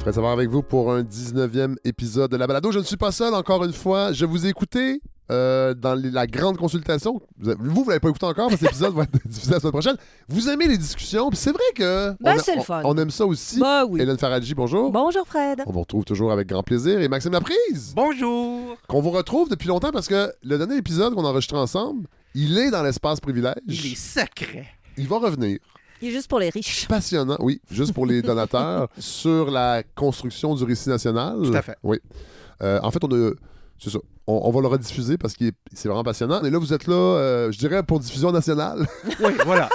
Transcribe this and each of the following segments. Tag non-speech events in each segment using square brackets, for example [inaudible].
Fred Savard avec vous pour un 19e épisode de la balado. Je ne suis pas seul encore une fois. Je vous ai écouté euh, dans les- la grande consultation. Vous, avez- vous, vous l'avez pas écouté encore, parce que l'épisode va être [laughs] diffusé la semaine prochaine. Vous aimez les discussions, puis c'est vrai que Ben, c'est le fun. on aime ça aussi. Bah oui. Hélène Faradji, bonjour. Bonjour Fred. On vous retrouve toujours avec grand plaisir. Et Maxime Laprise, Bonjour! qu'on vous retrouve depuis longtemps parce que le dernier épisode qu'on a enregistré ensemble, il est dans l'espace privilège. Il est secret. Il va revenir. Il est juste pour les riches. passionnant, oui, juste pour les [laughs] donateurs, sur la construction du récit national. Tout à fait. Oui. Euh, en fait, on a. C'est ça. On, on va le rediffuser parce que c'est vraiment passionnant. Et là, vous êtes là, euh, je dirais, pour diffusion nationale. [laughs] Oui, voilà.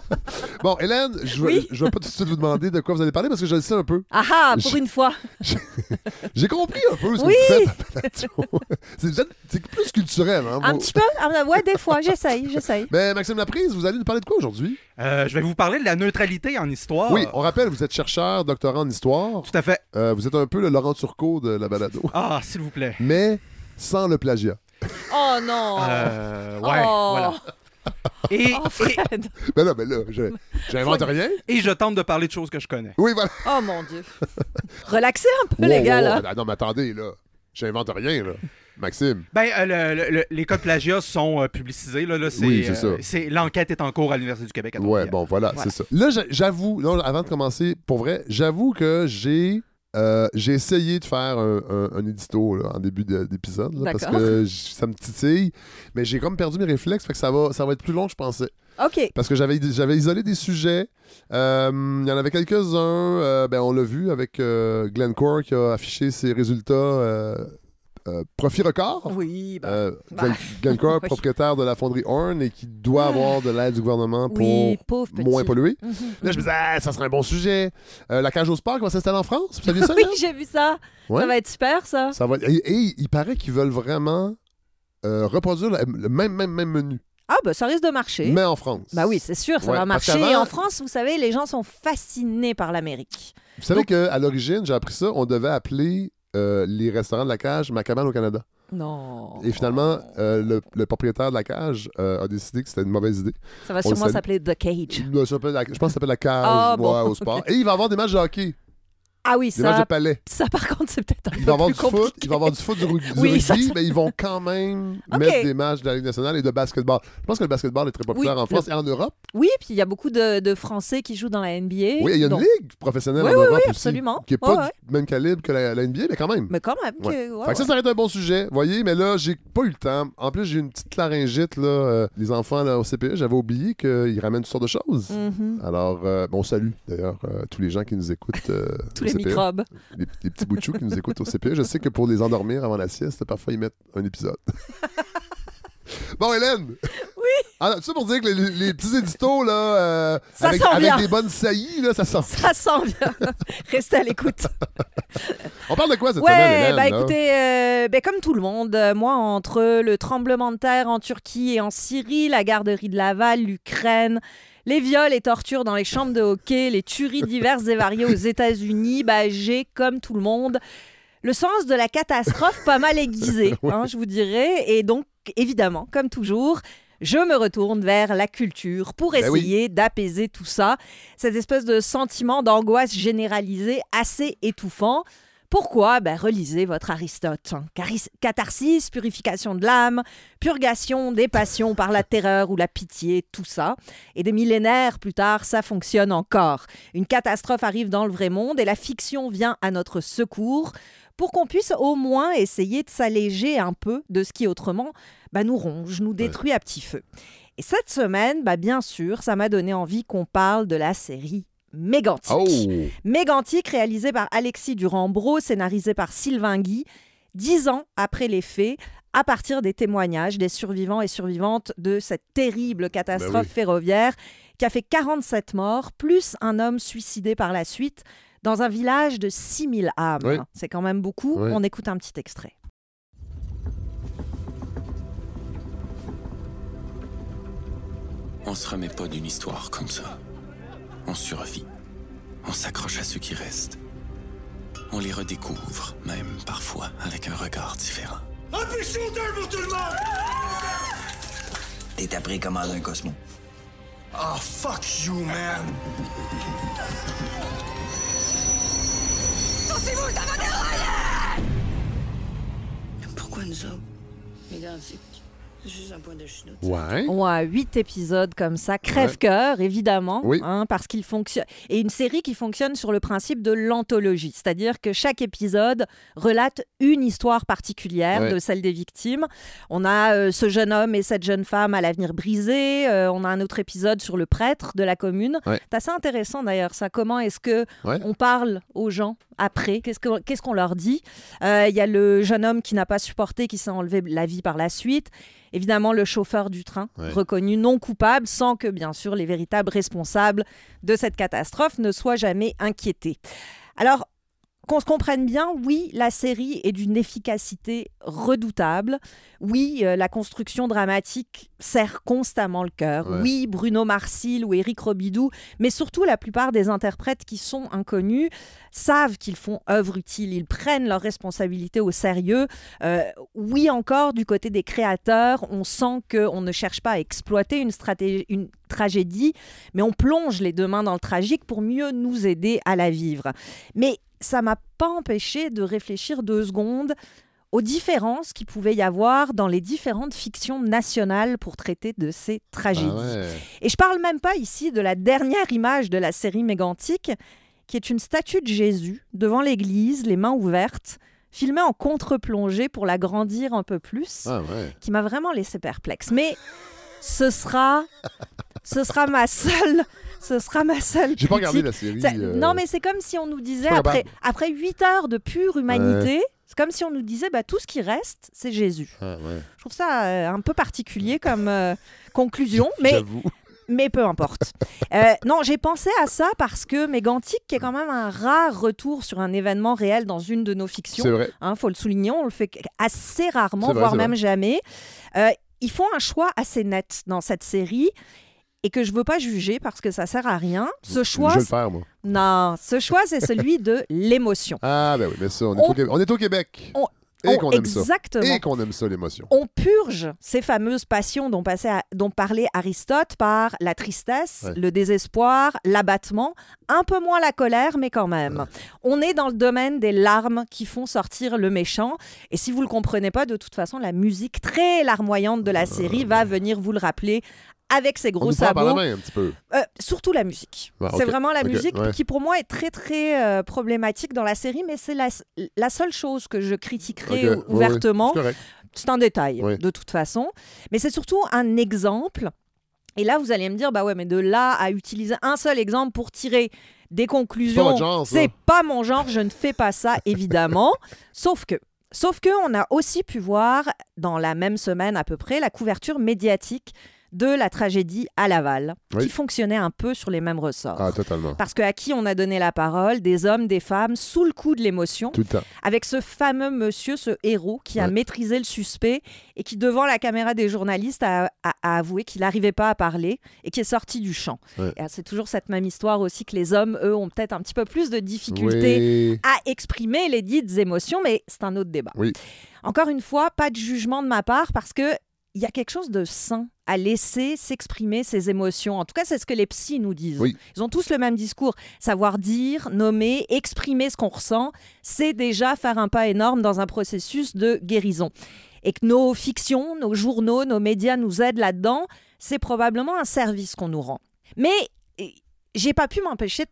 [laughs] bon, Hélène, je ne Oui. vais pas tout de suite vous demander de quoi vous allez parler parce que je le sais un peu. Ah ah, pour Je- une fois. [laughs] J'ai compris un peu ce Oui. que vous faites c'est, plus culturel. Hein, Un vous- petit peu. Ah, ouais, des fois, j'essaye, j'essaye. Mais Maxime Laprise, vous allez nous parler de quoi aujourd'hui? Euh, je vais vous parler de la neutralité en histoire. Oui, on rappelle, vous êtes chercheur, doctorant en histoire. Tout à fait. Euh, vous êtes un peu le Laurent Turcot de la balado. Ah, s'il vous plaît. Mais sans le plagiat. Oh non. Euh, ouais, Oh. voilà. Et, Oh Fred. Ben là, ben là, je- j'invente rien. et, je tente de parler de choses que je connais. Oui, voilà. Oh mon Dieu. Relaxez un peu, Wow, les gars, wow, là. Non, mais attendez, là. J'invente rien, là. Maxime. Ben, euh, le- le- le- les cas de plagiat sont euh, publicisés. Là, là, c'est, Oui, c'est euh, ça. c'est- L'enquête est en cours à l'Université du Québec. à Ouais, bon, voilà, Voilà. c'est ça. Là, j'a- j'avoue, avant de commencer, pour vrai, j'avoue que j'ai. Euh, j'ai essayé de faire un, un- un édito là, en début de- d'épisode là, parce que ça me titille, mais j'ai comme perdu mes réflexes, fait que ça va, ça va être plus long que je pensais. OK. Parce que j'avais j'avais isolé des sujets. Euh, Il y en avait quelques-uns. euh, ben, on l'a vu avec Glencore qui a affiché ses résultats euh, profit record. Oui, bah. Euh, Glencore, [laughs] oui. propriétaire de la fonderie Horn et qui doit avoir de l'aide du gouvernement pour oui, moins polluer. Mhm. Là, je me disais, ah, ça serait un bon sujet. Euh, la cage au sport qui va s'installer en France? Vous saviez ça? [laughs] Oui, j'ai vu ça. Ouais. Ça va être super, ça. Ça va... Et, et il paraît qu'ils veulent vraiment euh, reproduire le, même, même, même menu, Ah, bah, ça risque de marcher. mais en France. Bah oui, c'est sûr, ça Ouais, va marcher. qu'avant- En France, vous savez, les gens sont fascinés par l'Amérique. Vous savez qu'à l'origine, j'ai appris ça, on devait appeler euh, les restaurants de la cage ma cabane au Canada. Non. Et finalement, euh, le, le propriétaire de la cage euh, a décidé que c'était une mauvaise idée. ça va on sûrement s'appeler The Cage. Je pense que ça s'appelle la cage Ah, bon, au [laughs] sport. Et il va avoir des matchs de hockey, Ah oui, des matchs de ça, palais. ça par contre, c'est peut-être un Il peu avoir plus du foot, compliqué. il va avoir du foot, du, Oui, rugby, ça, ça- mais ils vont quand même [laughs] mettre des matchs de la Ligue nationale et de basketball. Je pense que le basketball est très populaire Oui, en France et en Europe. Oui, puis il y a beaucoup de, de Français qui jouent dans la NBA. Oui, il y a une donc- ligue professionnelle Oui, en oui, Europe oui, aussi, absolument. qui n'est pas Ouais, du même calibre que la, la NBA, mais quand même. Mais quand même. Ouais. que- ouais, Fait que ça, ça aurait été un bon sujet, voyez, mais là, j'ai pas eu le temps. En plus, j'ai une petite laryngite, là. euh, les enfants là, au CPE, j'avais oublié qu'ils ramènent toutes sortes de choses. Mhm. Alors, euh, bon, salut d'ailleurs euh, tous les gens qui nous écoutent. euh, [laughs] Tous les CPE. microbes. Les, les petits bouts de chou qui nous écoutent au CPE. Je sais que pour les endormir avant la sieste, parfois ils mettent un épisode. [laughs] bon, Hélène! Oui. Alors, tout ça pour dire que les, petits éditos, là, euh, Ça avec, avec des bonnes saillies, là, ça sort. Ça sent bien. [laughs] Restez à l'écoute. [laughs] On parle de quoi cette semaine, Ouais, Hélène? bah là? écoutez, euh, ben, comme tout le monde, euh, moi, entre le tremblement de terre en Turquie et en Syrie, la garderie de Laval, l'Ukraine, les viols et tortures dans les chambres de hockey, les tueries diverses et variées aux États-Unis, bah, j'ai, comme tout le monde, le sens de la catastrophe pas mal aiguisé, [laughs] hein, je vous dirais. Et donc, évidemment, comme toujours, je me retourne vers la culture pour Ben oui. essayer d'apaiser tout ça, cette espèce de sentiment d'angoisse généralisée assez étouffant. Pourquoi? Ben, Relisez votre Aristote. Catharsis, purification de l'âme, purgation des passions par la terreur ou la pitié, tout ça. Et des millénaires plus tard, ça fonctionne encore. Une catastrophe arrive dans le vrai monde et la fiction vient à notre secours pour qu'on puisse au moins essayer de s'alléger un peu de ce qui autrement bah, nous ronge, nous détruit à petit feu. Et cette semaine, bah, bien sûr, ça m'a donné envie qu'on parle de la série Mégantic. Oh! Mégantic, réalisé par Alexis Durand-Bro, scénarisé par Sylvain Guy, dix ans après les faits, à partir des témoignages des survivants et survivantes de cette terrible catastrophe Ben oui. ferroviaire qui a fait 47 morts, plus un homme suicidé par la suite, dans un village de 6000 âmes. Oui. C'est quand même beaucoup. Oui. On écoute un petit extrait. On se remet pas d'une histoire comme ça. On survit. On s'accroche à ceux qui restent. On les redécouvre, même parfois avec un regard différent. T'es appris comment un Cosmo. Oh, fuck you, man. Pourquoi nous autres? Juste un point de chute. Ouais. Ouais, huit épisodes comme ça, crève-cœur évidemment, Oui. hein, parce qu'il fonctionne et une série qui fonctionne sur le principe de l'anthologie, c'est-à-dire que chaque épisode relate une histoire particulière Ouais. de celle des victimes. On a euh, ce jeune homme et cette jeune femme à l'avenir brisé. euh, on a un autre épisode sur le prêtre de la commune. Ouais. C'est assez intéressant d'ailleurs ça. Comment est-ce que Ouais. on parle aux gens après Qu'est-ce que- qu'est-ce qu'on leur dit? Euh, Il y a le jeune homme qui n'a pas supporté, qui s'est enlevé la vie par la suite. Évidemment, le chauffeur du train, Ouais. reconnu non coupable, sans que, bien sûr, les véritables responsables de cette catastrophe ne soient jamais inquiétés. Alors, qu'on se comprenne bien, oui, la série est d'une efficacité redoutable. Oui, euh, la construction dramatique serre constamment le cœur. Ouais. Oui, Bruno Marcil ou Éric Robidoux, mais surtout la plupart des interprètes qui sont inconnus savent qu'ils font œuvre utile, ils prennent leurs responsabilités au sérieux. Euh, oui, encore du côté des créateurs, on sent qu'on ne cherche pas à exploiter une, stratégie, une tragédie, mais on plonge les deux mains dans le tragique pour mieux nous aider à la vivre. Mais ça m'a pas empêché de réfléchir deux secondes aux différences qu'il pouvait y avoir dans les différentes fictions nationales pour traiter de ces tragédies. Ah ouais. Et je parle même pas ici de la dernière image de la série mégantique, qui est une statue de Jésus devant l'église, les mains ouvertes, filmée en contre-plongée pour l'agrandir un peu plus, Ah ouais. qui m'a vraiment laissé perplexe. Mais ce sera, ce sera ma seule, ce sera ma seule. J'ai pas regardé la série. Euh, Non, mais c'est comme si on nous disait, après, après 8 heures de pure humanité, c'est comme si on nous disait, bah, tout ce qui reste, c'est Jésus. Ah ouais. Je trouve ça euh, un peu particulier comme euh, conclusion, [laughs] mais mais peu importe. Euh, non, j'ai pensé à ça parce que Mégantic, qui est quand même un rare retour sur un événement réel dans une de nos fictions, vrai. hein, faut le souligner, on le fait assez rarement, vrai, voire même jamais. Ils font un choix assez net dans cette série et que je veux pas juger parce que ça sert à rien. Ce choix, Je vais le faire, moi. non, ce choix, c'est celui de l'émotion. Ah, ben oui, mais ça, on est, au, Québec. On est au Québec. On- Et On- qu'on aime ça. exactement. Et qu'on aime ça, l'émotion. On purge ces fameuses passions dont, passait à- dont parlait Aristote par la tristesse, Ouais. le désespoir, l'abattement, un peu moins la colère, mais quand même. On est dans le domaine des larmes qui font sortir le méchant. Et si vous ne le comprenez pas, de toute façon, la musique très larmoyante de la série va venir vous le rappeler avec ses On gros nous prend par la sabots. main un petit peu. Euh, surtout la musique. Ah, C'est vraiment la musique ouais. qui, pour moi, est très, très euh, problématique dans la série, mais c'est la, la seule chose que je critiquerai Ok, ouais, ouvertement. C'est un détail, de toute façon. Mais c'est surtout un exemple. Et là, vous allez me dire, bah ouais, mais de là à utiliser un seul exemple pour tirer des conclusions, c'est pas mon genre, je ne fais pas ça, [laughs] évidemment. Sauf que, sauf que, on a aussi pu voir, dans la même semaine à peu près, la couverture médiatique de la tragédie à Laval, Oui. qui fonctionnait un peu sur les mêmes ressorts. Ah, totalement. Parce que à qui on a donné la parole Des hommes, des femmes, sous le coup de l'émotion avec ce fameux monsieur, ce héros qui a maîtrisé le suspect et qui, devant la caméra des journalistes, a, a- a avoué qu'il n'arrivait pas à parler et qui est sorti du champ. Ouais. Euh, C'est toujours cette même histoire aussi que les hommes, eux, ont peut-être un petit peu plus de difficultés Oui. à exprimer les dites émotions, mais c'est un autre débat. Oui. Encore une fois, pas de jugement de ma part parce que il y a quelque chose de sain à laisser s'exprimer ses émotions. En tout cas, c'est ce que les psys nous disent. Oui. Ils ont tous le même discours. Savoir dire, nommer, exprimer ce qu'on ressent, c'est déjà faire un pas énorme dans un processus de guérison. Et que nos fictions, nos journaux, nos médias nous aident là-dedans, c'est probablement un service qu'on nous rend. Mais j'ai pas pu m'empêcher de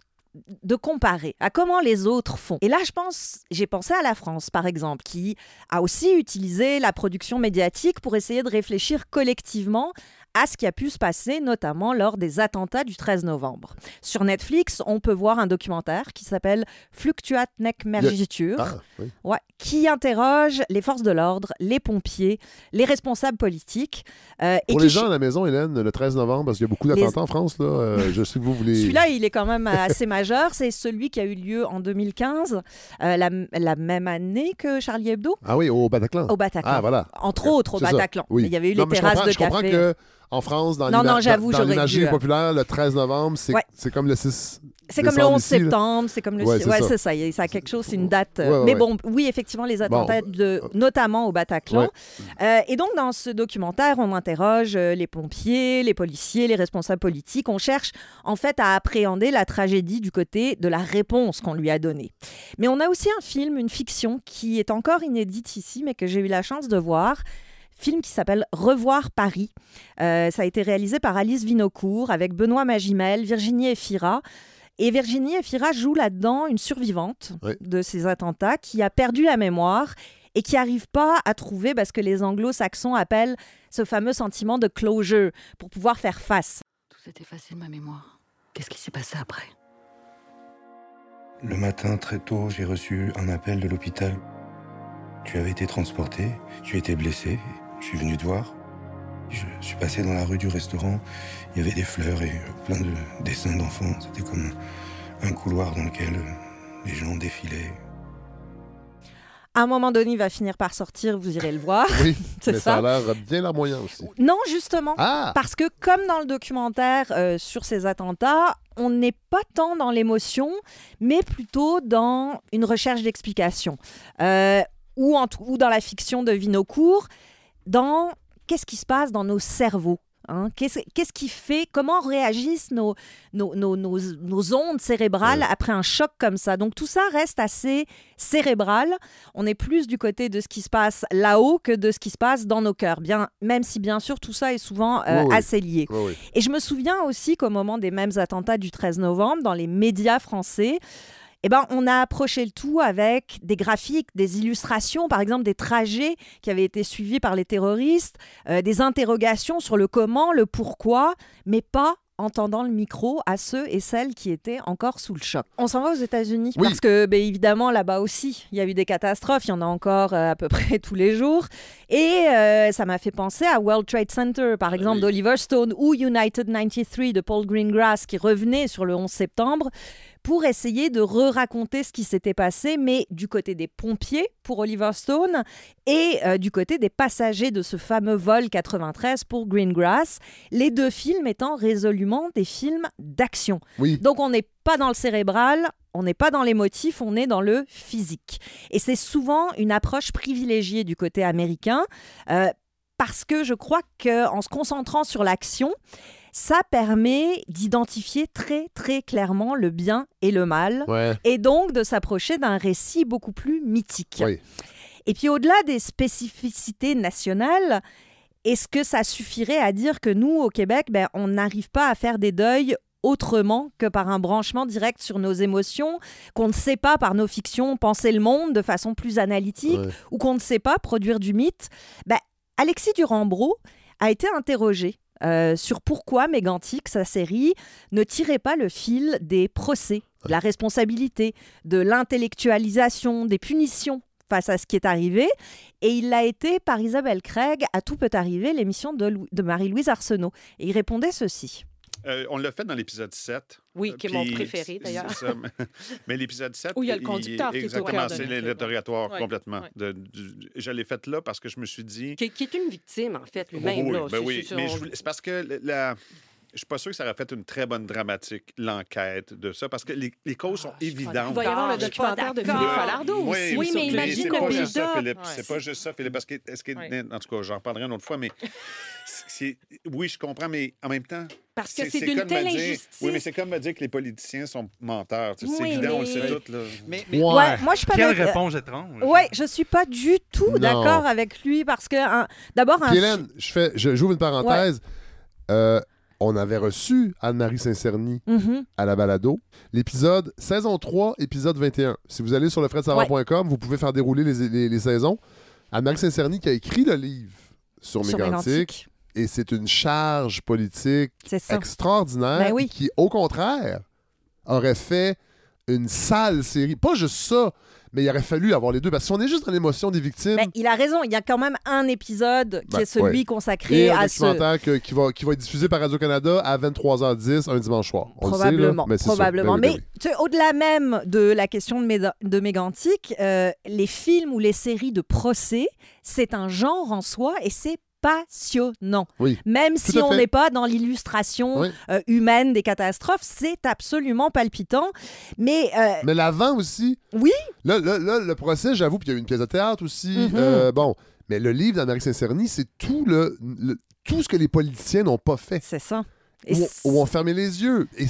de comparer à comment les autres font. Et là, je pense, j'ai pensé à la France, par exemple, qui a aussi utilisé la production médiatique pour essayer de réfléchir collectivement à ce qui a pu se passer, notamment lors des attentats du 13 novembre. Sur Netflix, on peut voir un documentaire qui s'appelle Fluctuat nec mergitur, Ah, oui. ouais, qui interroge les forces de l'ordre, les pompiers, les responsables politiques. euh, et Pour qui les gens à la maison, Hélène, le 13 novembre, parce qu'il y a beaucoup Les- d'attentats en France, là, euh, je sais que vous voulez... Celui-là, il est quand même assez majeur. C'est celui qui a eu lieu en 2015, euh, la, la même année que Charlie Hebdo, Ah oui, au Bataclan. au Bataclan. Ah, voilà. Entre autres au. Bataclan. Oui. Il y avait eu Non, les je terrasses de je comprends café. que En France, dans l'imagerie euh, populaire, le 13 novembre, c'est Ouais. comme le 6 C'est comme le décembre 11 ici, là. septembre, c'est comme le Ouais, c'est ouais, ça. c'est ça. il y a- Ça a quelque chose, c'est une date. euh, mais bon, oui, effectivement, les attentats, de, notamment au Bataclan. Euh, et donc, dans ce documentaire, on interroge euh, les pompiers, les policiers, les responsables politiques. On cherche, en fait, à appréhender la tragédie du côté de la réponse qu'on lui a donnée. Mais on a aussi un film, une fiction, qui est encore inédite ici, mais que j'ai eu la chance de voir. Film qui s'appelle Revoir Paris. Euh, ça a été réalisé par Alice Vinocourt avec Benoît Magimel, Virginie Efira. Et Virginie Efira joue là-dedans une survivante Oui. de ces attentats qui a perdu la mémoire et qui n'arrive pas à trouver bah, ce que les anglo-saxons appellent ce fameux sentiment de closure pour pouvoir faire face. Tout s'est effacé de ma mémoire. Qu'est-ce qui s'est passé après? Le matin, très tôt, j'ai reçu un appel de l'hôpital. Tu avais été transporté, tu étais blessé. Je suis venu te voir. Je suis passé dans la rue du restaurant. Il y avait des fleurs et plein de dessins d'enfants. C'était comme un couloir dans lequel les gens défilaient. À un moment donné, il va finir par sortir, vous irez le voir. Oui, [laughs] C'est mais ça a l'air bien larmoyant aussi. Non, justement. Ah! Parce que comme dans le documentaire euh, sur ces attentats, on n'est pas tant dans l'émotion, mais plutôt dans une recherche d'explication. Euh, ou, en tout- ou dans la fiction de Vinocourt, dans qu'est-ce qui se passe dans nos cerveaux. hein? Qu'est-ce qu'est-ce qui fait, comment réagissent nos, nos, nos, nos, nos ondes cérébrales Ouais. après un choc comme ça? Donc tout ça reste assez cérébral. On est plus du côté de ce qui se passe là-haut que de ce qui se passe dans nos cœurs. Bien, même si bien sûr tout ça est souvent euh, assez lié. Et je me souviens aussi qu'au moment des mêmes attentats du 13 novembre, dans les médias français, eh ben, on a approché le tout avec des graphiques, des illustrations, par exemple des trajets qui avaient été suivis par les terroristes, euh, des interrogations sur le comment, le pourquoi, mais pas en tendant le micro à ceux et celles qui étaient encore sous le choc. On s'en va aux États-Unis Oui. parce que, ben, évidemment, là-bas aussi, il y a eu des catastrophes. Il y en a encore euh, à peu [laughs] près tous les jours. Et euh, ça m'a fait penser à World Trade Center, par exemple, oui. d'Oliver Stone, ou United 93 de Paul Greengrass, qui revenait sur le 11 septembre pour essayer de re-raconter ce qui s'était passé, mais du côté des pompiers pour Oliver Stone et euh, du côté des passagers de ce fameux vol 93 pour Greengrass, les deux films étant résolument des films d'action. Oui. Donc on n'est pas dans le cérébral, on n'est pas dans les motifs, on est dans le physique. Et c'est souvent une approche privilégiée du côté américain, euh, parce que je crois qu'en se concentrant sur l'action, ça permet d'identifier très très clairement le bien et le mal, Ouais. et donc de s'approcher d'un récit beaucoup plus mythique. Oui. Et puis au-delà des spécificités nationales, est-ce que ça suffirait à dire que nous, au Québec, ben, on n'arrive pas à faire des deuils autrement que par un branchement direct sur nos émotions, qu'on ne sait pas par nos fictions penser le monde de façon plus analytique, Ouais. ou qu'on ne sait pas produire du mythe? Ben, Alexis Durand-Bro a été interrogé euh, sur pourquoi Mégantic, sa série, ne tirait pas le fil des procès, de la responsabilité, de l'intellectualisation, des punitions face à ce qui est arrivé. Et il l'a été par Isabelle Craig à Tout peut arriver, l'émission de, de Marie-Louise Arsenault. Et il répondait ceci. Euh, on l'a fait dans l'épisode 7. Oui, Euh, qui est mon préféré, d'ailleurs. [laughs] Mais l'épisode 7. Où il y a le conducteur qui est au Exactement, c'est l'interrogatoire Ouais, complètement. ouais. De- du- je l'ai fait là parce que je me suis dit. Qui, qui est une victime, en fait, lui-même. Oui, là. ben oui, c'est- mais c'est parce que la. Je suis pas sûr que ça aurait fait une très bonne dramatique, l'enquête de ça, parce que les, les causes sont Ah, évidentes. Il va y avoir le documentaire de. Philippe Falardeau Oui, aussi. Oui, mais imagine c'est le pas build-up. juste ça, Philippe. Ouais. C'est pas juste ça, Philippe. Parce que, est-ce que, en tout cas, j'en reparlerai une autre fois, mais c'est- oui, je comprends, mais en même temps, Parce que c'est d'une comme telle me dire- injustice. Oui, mais c'est comme me dire que les politiciens sont menteurs. Tu sais, Oui, c'est évident, on le mais- sait tous. Là. Mais, mais- Ouais. Ouais, moi, je suis pas Quelle réponse étrange. Ouais, je suis pas du tout Non. d'accord avec lui parce que un- d'abord un Hélène, je fais, je- j'ouvre une parenthèse. Euh, on avait reçu Anne-Marie Saint-Cerny Mhm. à la balado. L'épisode, saison 3, épisode 21. Si vous allez sur le fredsavoir.com, vous pouvez faire dérouler les, les- les saisons. Anne-Marie Saint-Cerny qui a écrit le livre sur Sur Mégantic. Et c'est une charge politique extraordinaire Ben oui. qui, au contraire, aurait fait une sale série. Pas juste ça, mais il aurait fallu avoir les deux. Parce que si on est juste dans l'émotion des victimes, il a raison, il y a quand même un épisode qui Ben, est celui ouais. consacré et un à ce que- qui, va, qui va être diffusé par Radio-Canada à 23h10 un dimanche soir. On le sait, là, Probablement, mais probablement. Ben oui, Mais ben oui. sais, au-delà même de la question de, Méda- de Mégantic, euh, les films ou les séries de procès, c'est un genre en soi et c'est passionnant. Oui. Même Tout si on n'est pas dans l'illustration Oui. euh, humaine des catastrophes, c'est absolument palpitant. Mais euh, Mais l'avant aussi. Oui. Là, là, là, le procès, j'avoue, puis il y a eu une pièce de théâtre aussi. Mhm. Euh, bon, mais le livre d'Amérique Saint-Cerny, c'est tout, le, le- tout ce que les politiciens n'ont pas fait. c'est ça. Et Ou, ou ont fermé les yeux. Et,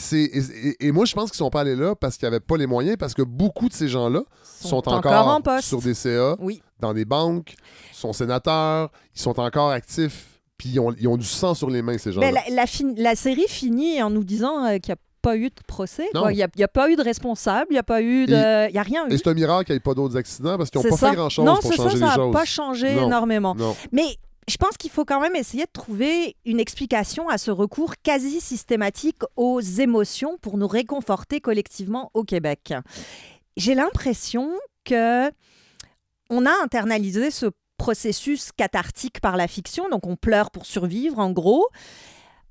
et, moi, je pense qu'ils sont pas allés là parce qu'ils n'avaient pas les moyens, parce que beaucoup de ces gens-là sont, encore, en poste. sur des CA, Oui. Dans des banques, sont sénateurs, ils sont encore actifs, puis ils ont, ils ont du sang sur les mains, ces gens-là. Mais la, la série finit en nous disant euh, qu'il n'y a pas eu de procès. Non. quoi. Il n'y a, pas eu de responsable, il n'y a pas eu de. Il n'y a rien eu. Et c'est un miracle qu'il n'y ait pas d'autres accidents parce qu'ils n'ont pas ça. fait grand-chose non, pour changer ça, les ça n'a choses. pas changé Non. énormément. Non. Mais je pense qu'il faut quand même essayer de trouver une explication à ce recours quasi systématique aux émotions pour nous réconforter collectivement au Québec. J'ai l'impression que on a internalisé ce processus cathartique par la fiction, donc on pleure pour survivre en gros.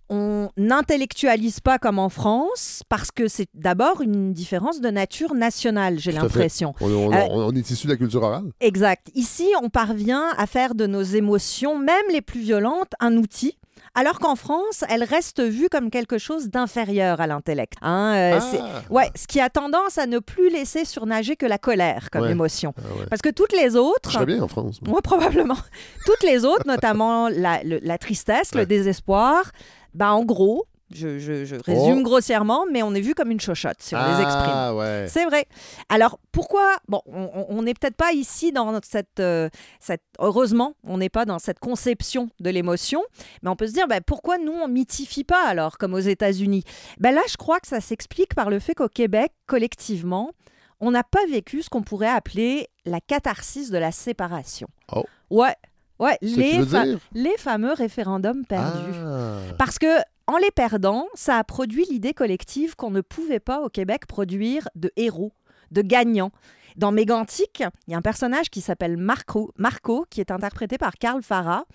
On n'intellectualise pas comme en France parce que c'est d'abord une différence de nature nationale, j'ai l'impression. On, on- Euh, on est issu de la culture orale. Exact. Ici, on parvient à faire de nos émotions, même les plus violentes, un outil. Alors qu'en France, elles restent vues comme quelque chose d'inférieur à l'intellect. Hein, euh, Ah! ouais, ce qui a tendance à ne plus laisser surnager que la colère comme Ouais. émotion. Ah ouais. Parce que toutes les autres, Je bien en France. moi. probablement, [laughs] toutes les autres, notamment la, le- la tristesse, le désespoir, bah en gros, je, je- je résume Oh. grossièrement, mais on est vu comme une chochotte si on les exprime. Ah ouais. C'est vrai. Alors pourquoi Bon, on- n'est peut-être pas ici dans cette, euh, cette. Heureusement, on n'est pas dans cette conception de l'émotion, mais on peut se dire ben, pourquoi nous on mythifie pas alors comme aux États-Unis? Ben là, je crois que ça s'explique par le fait qu'au Québec, collectivement, on n'a pas vécu ce qu'on pourrait appeler la catharsis de la séparation. Oh. Ouais, ouais, les, fa- les fameux référendums perdus. Ah. Parce que en les perdant, ça a produit l'idée collective qu'on ne pouvait pas au Québec produire de héros, de gagnants. Dans Mégantic, il y a un personnage qui s'appelle Marco, Marco, qui est interprété par Karl Farah,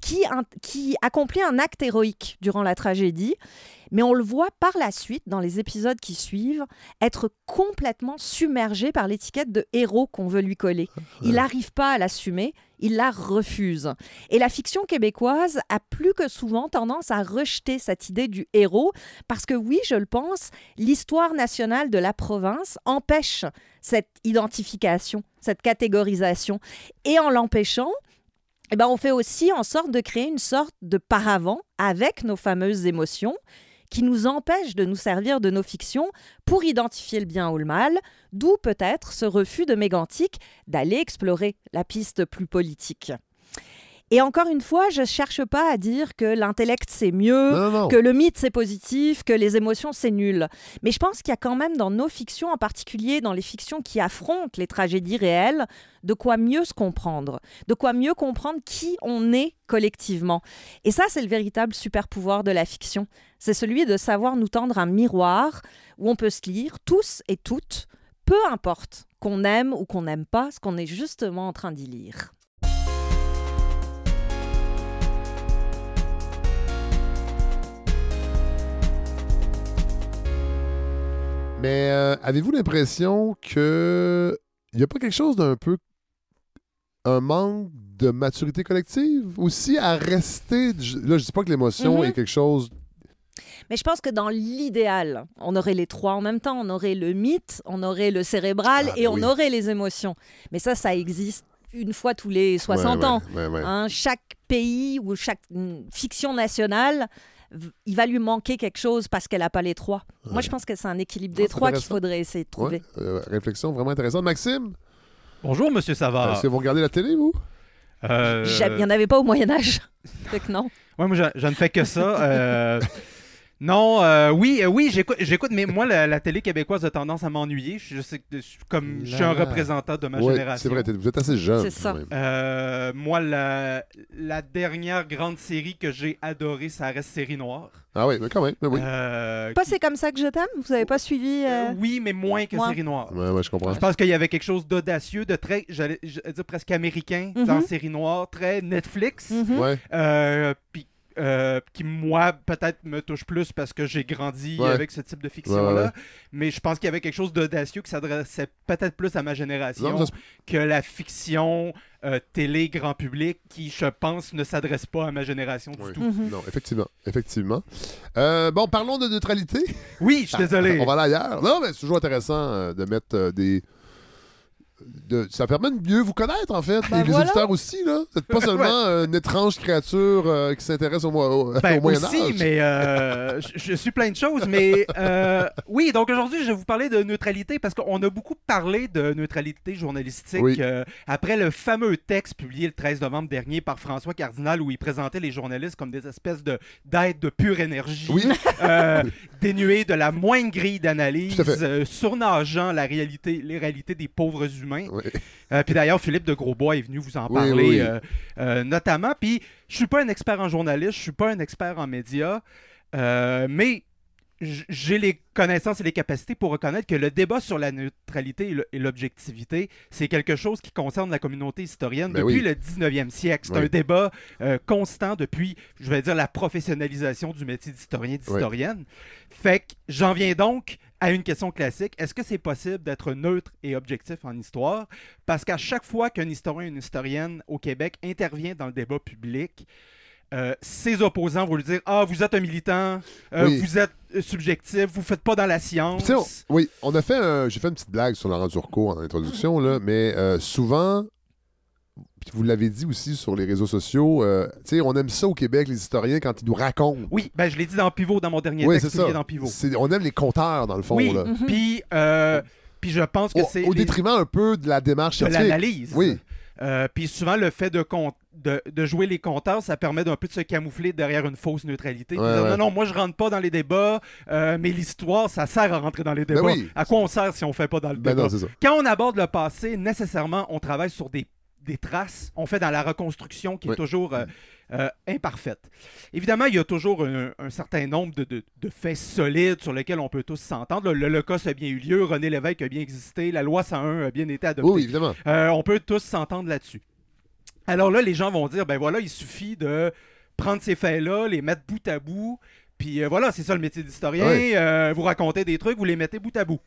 qui, qui accomplit un acte héroïque durant la tragédie, mais on le voit par la suite, dans les épisodes qui suivent, être complètement submergé par l'étiquette de héros qu'on veut lui coller. Il n'arrive pas à l'assumer, il la refuse. Et la fiction québécoise a plus que souvent tendance à rejeter cette idée du héros, parce que oui, je le pense, l'histoire nationale de la province empêche cette identification, cette catégorisation. Et en l'empêchant, eh ben, on fait aussi en sorte de créer une sorte de paravent avec nos fameuses émotions qui nous empêchent de nous servir de nos fictions pour identifier le bien ou le mal, d'où peut-être ce refus de Mégantic d'aller explorer la piste plus politique. Et encore une fois, je ne cherche pas à dire que l'intellect c'est mieux, Non, non, non. que le mythe c'est positif, que les émotions c'est nul. Mais je pense qu'il y a quand même dans nos fictions, en particulier dans les fictions qui affrontent les tragédies réelles, de quoi mieux se comprendre, de quoi mieux comprendre qui on est collectivement. Et ça, c'est le véritable super pouvoir de la fiction. C'est celui de savoir nous tendre un miroir où on peut se lire, tous et toutes, peu importe qu'on aime ou qu'on n'aime pas ce qu'on est justement en train d'y lire. Mais euh, avez-vous l'impression que il n'y a pas quelque chose d'un peu un manque de maturité collective? Aussi à rester là je dis pas que l'émotion Mhm. est quelque chose Mais je pense que dans l'idéal, on aurait les trois en même temps. On aurait le mythe, on aurait le cérébral Ah, et ben on oui. aurait les émotions. Mais ça, ça existe une fois tous les 60 Ouais, ans. ouais, ouais, ouais. Hein, chaque pays ou chaque mm, fiction nationale, il va lui manquer quelque chose parce qu'elle n'a pas les trois. Moi, je pense que c'est un équilibre Ah, des c'est trois qu'il faudrait essayer de trouver. Ouais, euh, réflexion vraiment intéressante Maxime? Bonjour, Monsieur Savard. est-ce que vous regardez la télé vous? Euh, Il n'y en avait pas au Moyen-Âge. [laughs] fait que non. Ouais, moi, je, je ne fais que ça. Euh, non, euh, oui, euh, oui, j'écoute, j'écoute, mais moi, la, la télé québécoise a tendance à m'ennuyer. Je sais que je suis comme je suis un représentant de ma Ouais, génération. c'est vrai vous êtes assez jeune C'est ça. Euh, moi, la, la dernière grande série que j'ai adorée, ça reste Série Noire. ah oui mais quand même mais oui Euh, Pas qui- c'est comme ça que je t'aime? Vous n'avez pas suivi euh, euh, oui, mais moins que Moi. Série Noire. ouais, ouais, je comprends Je pense qu'il y avait quelque chose d'audacieux, de très, j'allais j'allais dire presque américain dans Mhm. Série Noire, très Netflix. ouais Euh, puis, euh, qui, moi, peut-être me touche plus parce que j'ai grandi Ouais. avec ce type de fiction-là. Ouais, ouais. Mais je pense qu'il y avait quelque chose d'audacieux qui s'adressait peut-être plus à ma génération Non, ça se- que la fiction euh, télé grand public qui, je pense, ne s'adresse pas à ma génération du Oui. tout. Mhm. Non, effectivement. Effectivement. Euh, bon, parlons de neutralité. Oui, je suis désolé. [laughs] On va aller ailleurs. Non, mais c'est toujours intéressant de mettre des. De- ça permet de mieux vous connaître, en fait. Ben Et les voilà. auditeurs aussi, là. Vous n'êtes pas [laughs] seulement une étrange créature euh, qui s'intéresse au, au, Ben, au Moyen aussi, Âge. mais euh, [laughs] je, je suis plein de choses. Mais euh, oui, donc aujourd'hui, je vais vous parler de neutralité parce qu'on a beaucoup parlé de neutralité journalistique Oui. après le fameux texte publié le 13 novembre dernier par François Cardinal où il présentait les journalistes comme des espèces de d'êtres de pure énergie, Oui. [laughs] dénués de la moindre grille d'analyse, surnageant la réalité, les réalités des pauvres humains. Oui. Euh, puis d'ailleurs, Philippe de Grosbois est venu vous en parler oui, oui. euh, euh, notamment. Puis je suis pas un expert en journaliste, je suis pas un expert en médias, mais j'ai les connaissances et les capacités pour reconnaître que le débat sur la neutralité et l'objectivité, c'est quelque chose qui concerne la communauté historienne Ben depuis oui. le 19e siècle. C'est Oui. un débat euh, constant depuis, je vais dire, la professionnalisation du métier d'historien, d'historienne. Fait que j'en viens donc à une question classique. Est-ce que c'est possible d'être neutre et objectif en histoire? Parce qu'à chaque fois qu'un historien ou une historienne au Québec intervient dans le débat public, euh, ses opposants vont lui dire Ah, vous êtes un militant, euh, Oui. vous êtes euh, subjectif, vous faites pas dans la science. on- oui, on a fait un- j'ai fait une petite blague sur Laurent Turcot en introduction, là, mais euh, souvent, vous l'avez dit aussi sur les réseaux sociaux, euh, tu sais, on aime ça au Québec, les historiens, quand ils nous racontent. Oui, ben, je l'ai dit dans Pivot, dans mon dernier Oui, texte dans Pivot. On aime les compteurs, dans le fond. oui. Mhm. puis euh, puis je pense que Au, c'est au les- détriment un peu de la démarche de scientifique. l'analyse. Oui. Euh, puis souvent, le fait de, con- de, de jouer les compteurs, ça permet d'un peu de se camoufler derrière une fausse neutralité. Ouais, De dire, ouais. Non, non, moi, je rentre pas dans les débats, euh, mais l'histoire, ça sert à rentrer dans les débats. Ben oui. À quoi on sert si on fait pas dans le Ben débat? non. Quand on aborde le passé, nécessairement, on travaille sur des, des traces. On fait dans la reconstruction qui est toujours euh, euh, imparfaite. Évidemment, il y a toujours un, un certain nombre de, de- de faits solides sur lesquels on peut tous s'entendre. Le L'Holocauste a bien eu lieu, René Lévesque a bien existé, la loi 101 a bien été adoptée. Oui, évidemment. Euh, on peut tous s'entendre là-dessus. Alors là, les gens vont dire, ben voilà, il suffit de prendre ces faits-là, les mettre bout à bout, puis voilà, c'est ça le métier d'historien, Oui. vous racontez des trucs, vous les mettez bout à bout.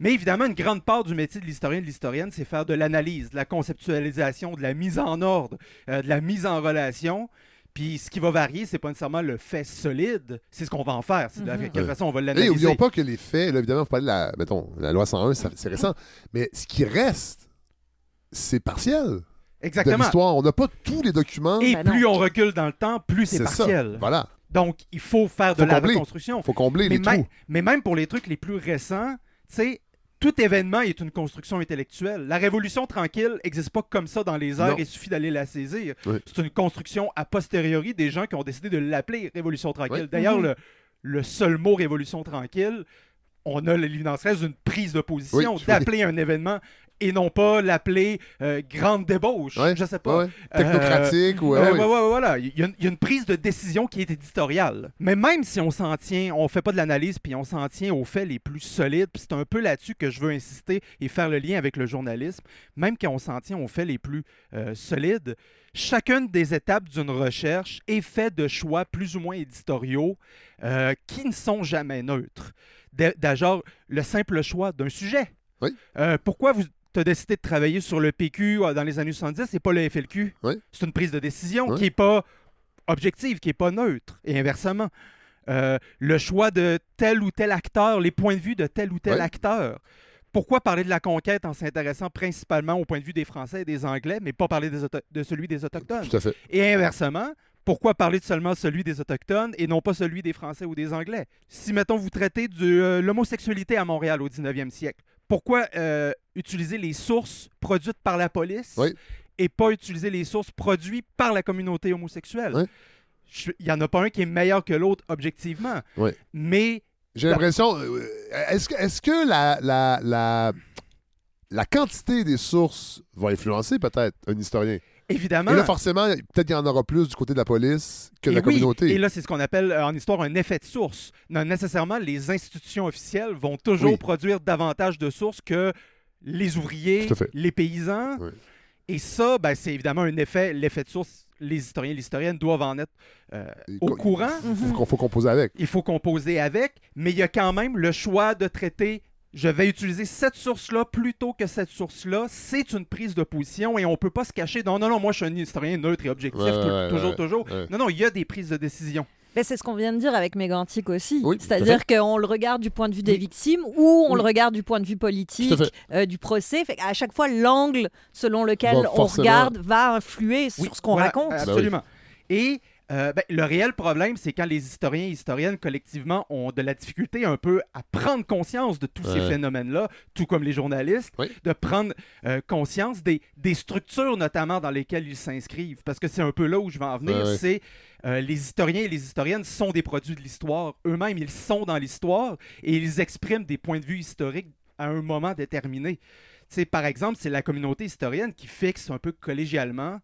Mais évidemment, une grande part du métier de l'historien et de l'historienne, c'est faire de l'analyse, de la conceptualisation, de la mise en ordre, euh, de la mise en relation. Puis ce qui va varier, c'est pas nécessairement le fait solide, c'est ce qu'on va en faire, c'est de Mhm. quelle Ouais. façon on va Et l'analyser. n'oublions pas que les faits, là, évidemment, vous parlez de la, mettons, la loi 101, ça- c'est récent, mais ce qui reste, c'est partiel de Exactement. l'histoire. On n'a pas tous les documents. Et Ben non. plus on recule dans le temps, plus c'est ça. partiel. Voilà. Donc, il faut faire de la reconstruction. Il faut combler mais, les trous. mais même pour les trucs les plus récents, tu sais, tout événement est une construction intellectuelle. La Révolution tranquille n'existe pas comme ça dans les airs, Non. il suffit d'aller la saisir. Oui. C'est une construction a posteriori des gens qui ont décidé de l'appeler Révolution tranquille. Oui. D'ailleurs, Mhm. le, le seul mot Révolution tranquille, on a l'évidence reste d'une prise de position, oui. d'appeler un événement et non pas l'appeler euh, grande débauche. Ouais. Je sais pas. Ouais. Technocratique ou. Euh, ouais, voilà. Il y, a une, il y a une prise de décision qui est éditoriale. Mais même si on s'en tient, on fait pas de l'analyse, puis on s'en tient aux faits les plus solides, puis c'est un peu là-dessus que je veux insister et faire le lien avec le journalisme, même quand on s'en tient aux faits les plus euh, solides, chacune des étapes d'une recherche est faite de choix plus ou moins éditoriaux euh, qui ne sont jamais neutres. De- genre, le simple choix d'un sujet. Oui. Euh, pourquoi vous as décidé de travailler sur le PQ euh, dans les années 70 et pas le FLQ? Oui. C'est une prise de décision Oui. qui n'est pas objective, qui n'est pas neutre, et inversement. Euh, le choix de tel ou tel acteur, les points de vue de tel ou tel Oui. acteur. Pourquoi parler de la conquête en s'intéressant principalement au point de vue des Français et des Anglais, mais pas parler des de celui des Autochtones? Tout à fait. Et inversement, pourquoi parler de seulement celui des Autochtones et non pas celui des Français ou des Anglais? Si, mettons, vous traitez de euh, l'homosexualité à Montréal au 19e siècle, pourquoi euh, utiliser les sources produites par la police Oui. et pas utiliser les sources produites par la communauté homosexuelle? Oui. Je- Il n'y en a pas un qui est meilleur que l'autre objectivement. Oui. Mais J'ai l'impression. euh, Est-ce que, que la, la, la, la quantité des sources va influencer peut-être un historien? Évidemment... Et là, forcément, peut-être qu'il y en aura plus du côté de la police que de Et la oui, communauté. et là, c'est ce qu'on appelle euh, en histoire un effet de source. Non, nécessairement, les institutions officielles vont toujours Oui. produire davantage de sources que les ouvriers, les paysans. Oui. Et ça, ben, c'est évidemment un effet, l'effet de source. les historiens et les historiennes doivent en être euh, au co- courant. Faut, faut composer avec. Il faut composer avec, mais il y a quand même le choix de traiter. Je vais utiliser cette source-là plutôt que cette source-là. C'est une prise de position et on peut pas se cacher. Non, non, non, moi je suis un historien neutre et objectif, Ouais, tout- ouais, toujours, ouais, toujours. ouais. Non, non, il y a des prises de décision. Ben, c'est ce qu'on vient de dire avec Mégantic aussi. Oui, C'est-à-dire qu'on le regarde du point de vue des victimes ou on Oui. le regarde du point de vue politique, euh, du procès. Fait à chaque fois, l'angle selon lequel Va on forcément- regarde va influer Oui, sur ce qu'on voilà, raconte. Absolument. Et euh, ben, le réel problème, c'est quand les historiens et historiennes collectivement ont de la difficulté un peu à prendre conscience de tous ces phénomènes-là, tout comme les journalistes, Oui. de prendre euh, conscience des, des structures notamment dans lesquelles ils s'inscrivent. Parce que c'est un peu là où je vais en venir, Ouais, c'est euh, les historiens et les historiennes sont des produits de l'histoire. Eux-mêmes, ils sont dans l'histoire et ils expriment des points de vue historiques à un moment déterminé. Tu sais, par exemple, c'est la communauté historienne qui fixe un peu collégialement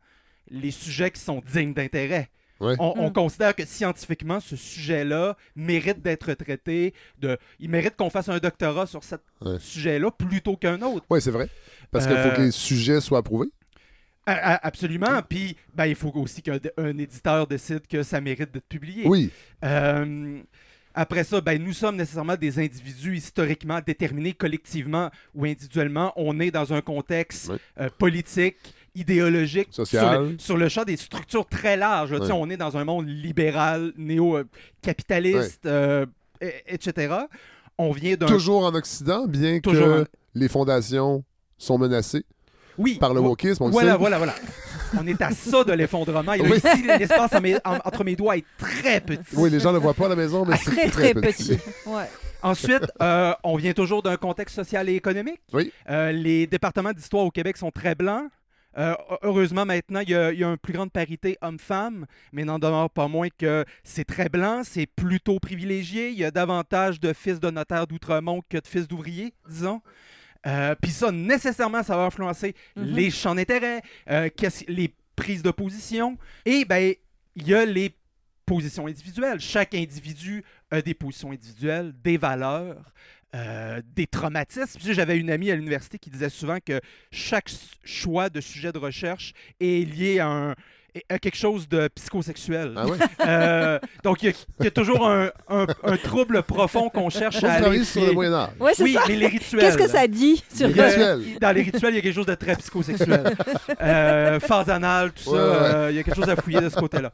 les sujets qui sont dignes d'intérêt. Ouais. On, on Mm. considère que scientifiquement, ce sujet-là mérite d'être traité. De... Il mérite qu'on fasse un doctorat sur ce Ouais. sujet-là plutôt qu'un autre. Oui, c'est vrai. Parce qu'il faut Euh, que les sujets soient approuvés. Absolument. Puis, ben, il faut aussi qu'un un éditeur décide que ça mérite d'être publié. Oui. Euh, après ça, ben, nous sommes nécessairement des individus historiquement déterminés collectivement ou individuellement. On est dans un contexte euh, politique, idéologique. Sur, le, sur le champ des structures très larges. là. On est dans un monde libéral, néo-capitaliste, euh, et- etc. On vient d'un... Toujours en Occident, bien Toujours que en- les fondations sont menacées Oui. par le wokisme, on le Voilà, voilà, voilà. On est à ça de l'effondrement. Et là, Oui. Ici, l'espace en mes- en- entre mes doigts est très petit. Oui, les gens ne le voient pas à la maison, mais c'est Très, très, très petit. petit. Ouais. Ensuite, euh, on vient toujours d'un contexte social et économique. Oui. Euh, les départements d'histoire au Québec sont très blancs. Euh, heureusement, maintenant, il y, a, il y a une plus grande parité homme-femme, mais n'en demeure pas moins que c'est très blanc, c'est plutôt privilégié. Il y a davantage de fils de notaires d'Outremont que de fils d'ouvriers, disons. Euh, Puis ça, nécessairement, ça va influencer Mhm. les champs d'intérêt, euh, les prises de position. Et ben, il y a les positions individuelles. Chaque individu a des positions individuelles, des valeurs, euh, des traumatismes. Tu sais, J'avais une amie à l'université qui disait souvent que chaque choix de sujet de recherche est lié à, un- à quelque chose de psychosexuel. Ah ouais? [laughs] Euh, donc, il y, a- il y a toujours un, un- un trouble profond qu'on cherche à aller sur le. Ouais, c'est Oui, ça. mais les rituels. Qu'est-ce que ça dit sur Les Euh, rituels. [laughs] Dans les rituels, il y a quelque chose de très psychosexuel. euh, phase anale, tout ça, ouais. euh, il y a quelque chose à fouiller de ce côté-là.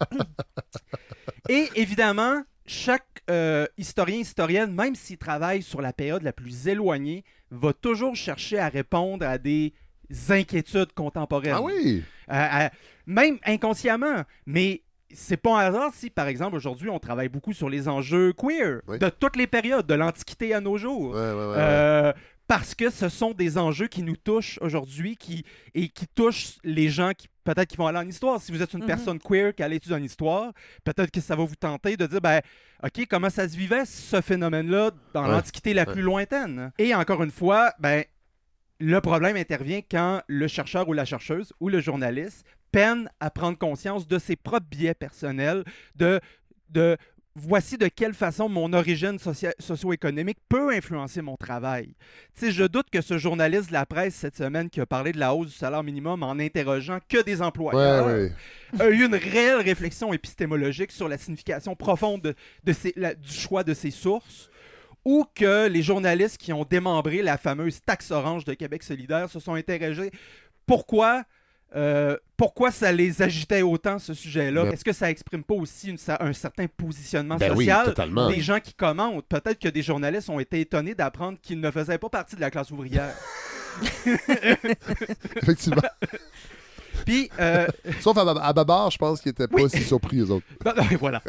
Et évidemment, chaque euh, historien, historienne, même s'il travaille sur la période la plus éloignée, va toujours chercher à répondre à des inquiétudes contemporaines. Ah oui? À- même inconsciemment. Mais c'est pas un hasard si, par exemple, aujourd'hui, on travaille beaucoup sur les enjeux queer Oui. de toutes les périodes, de l'Antiquité à nos jours. Ouais, ouais, ouais. Parce que ce sont des enjeux qui nous touchent aujourd'hui qui, et qui touchent les gens qui peut-être qui vont aller en histoire. Si vous êtes une Mhm. personne queer qui a l'étude en histoire, peut-être que ça va vous tenter de dire, ben, OK, comment ça se vivait, ce phénomène-là, dans Ouais. l'Antiquité la Ouais. plus lointaine? Et encore une fois, ben, le problème intervient quand le chercheur ou la chercheuse ou le journaliste peine à prendre conscience de ses propres biais personnels, de, de voici de quelle façon mon origine socio-économique peut influencer mon travail. Tu sais, je doute que ce journaliste de la presse cette semaine qui a parlé de la hausse du salaire minimum en interrogeant que des employeurs Ouais, ouais. a eu une réelle réflexion épistémologique sur la signification profonde de, de ces- la- du choix de ses sources ou que les journalistes qui ont démembré la fameuse taxe orange de Québec solidaire se sont interrogés pourquoi euh, pourquoi ça les agitait autant, ce sujet-là? Ben- Est-ce que ça exprime pas aussi une un certain positionnement Ben social des gens qui commentent? Peut-être que des journalistes ont été étonnés d'apprendre qu'ils ne faisaient pas partie de la classe ouvrière. [laughs] [laughs] Effectivement. Puis, euh, [laughs] Sauf à, Bab- à Babar, je pense qu'ils étaient pas Oui. si surpris, eux autres. Ben, ben, voilà.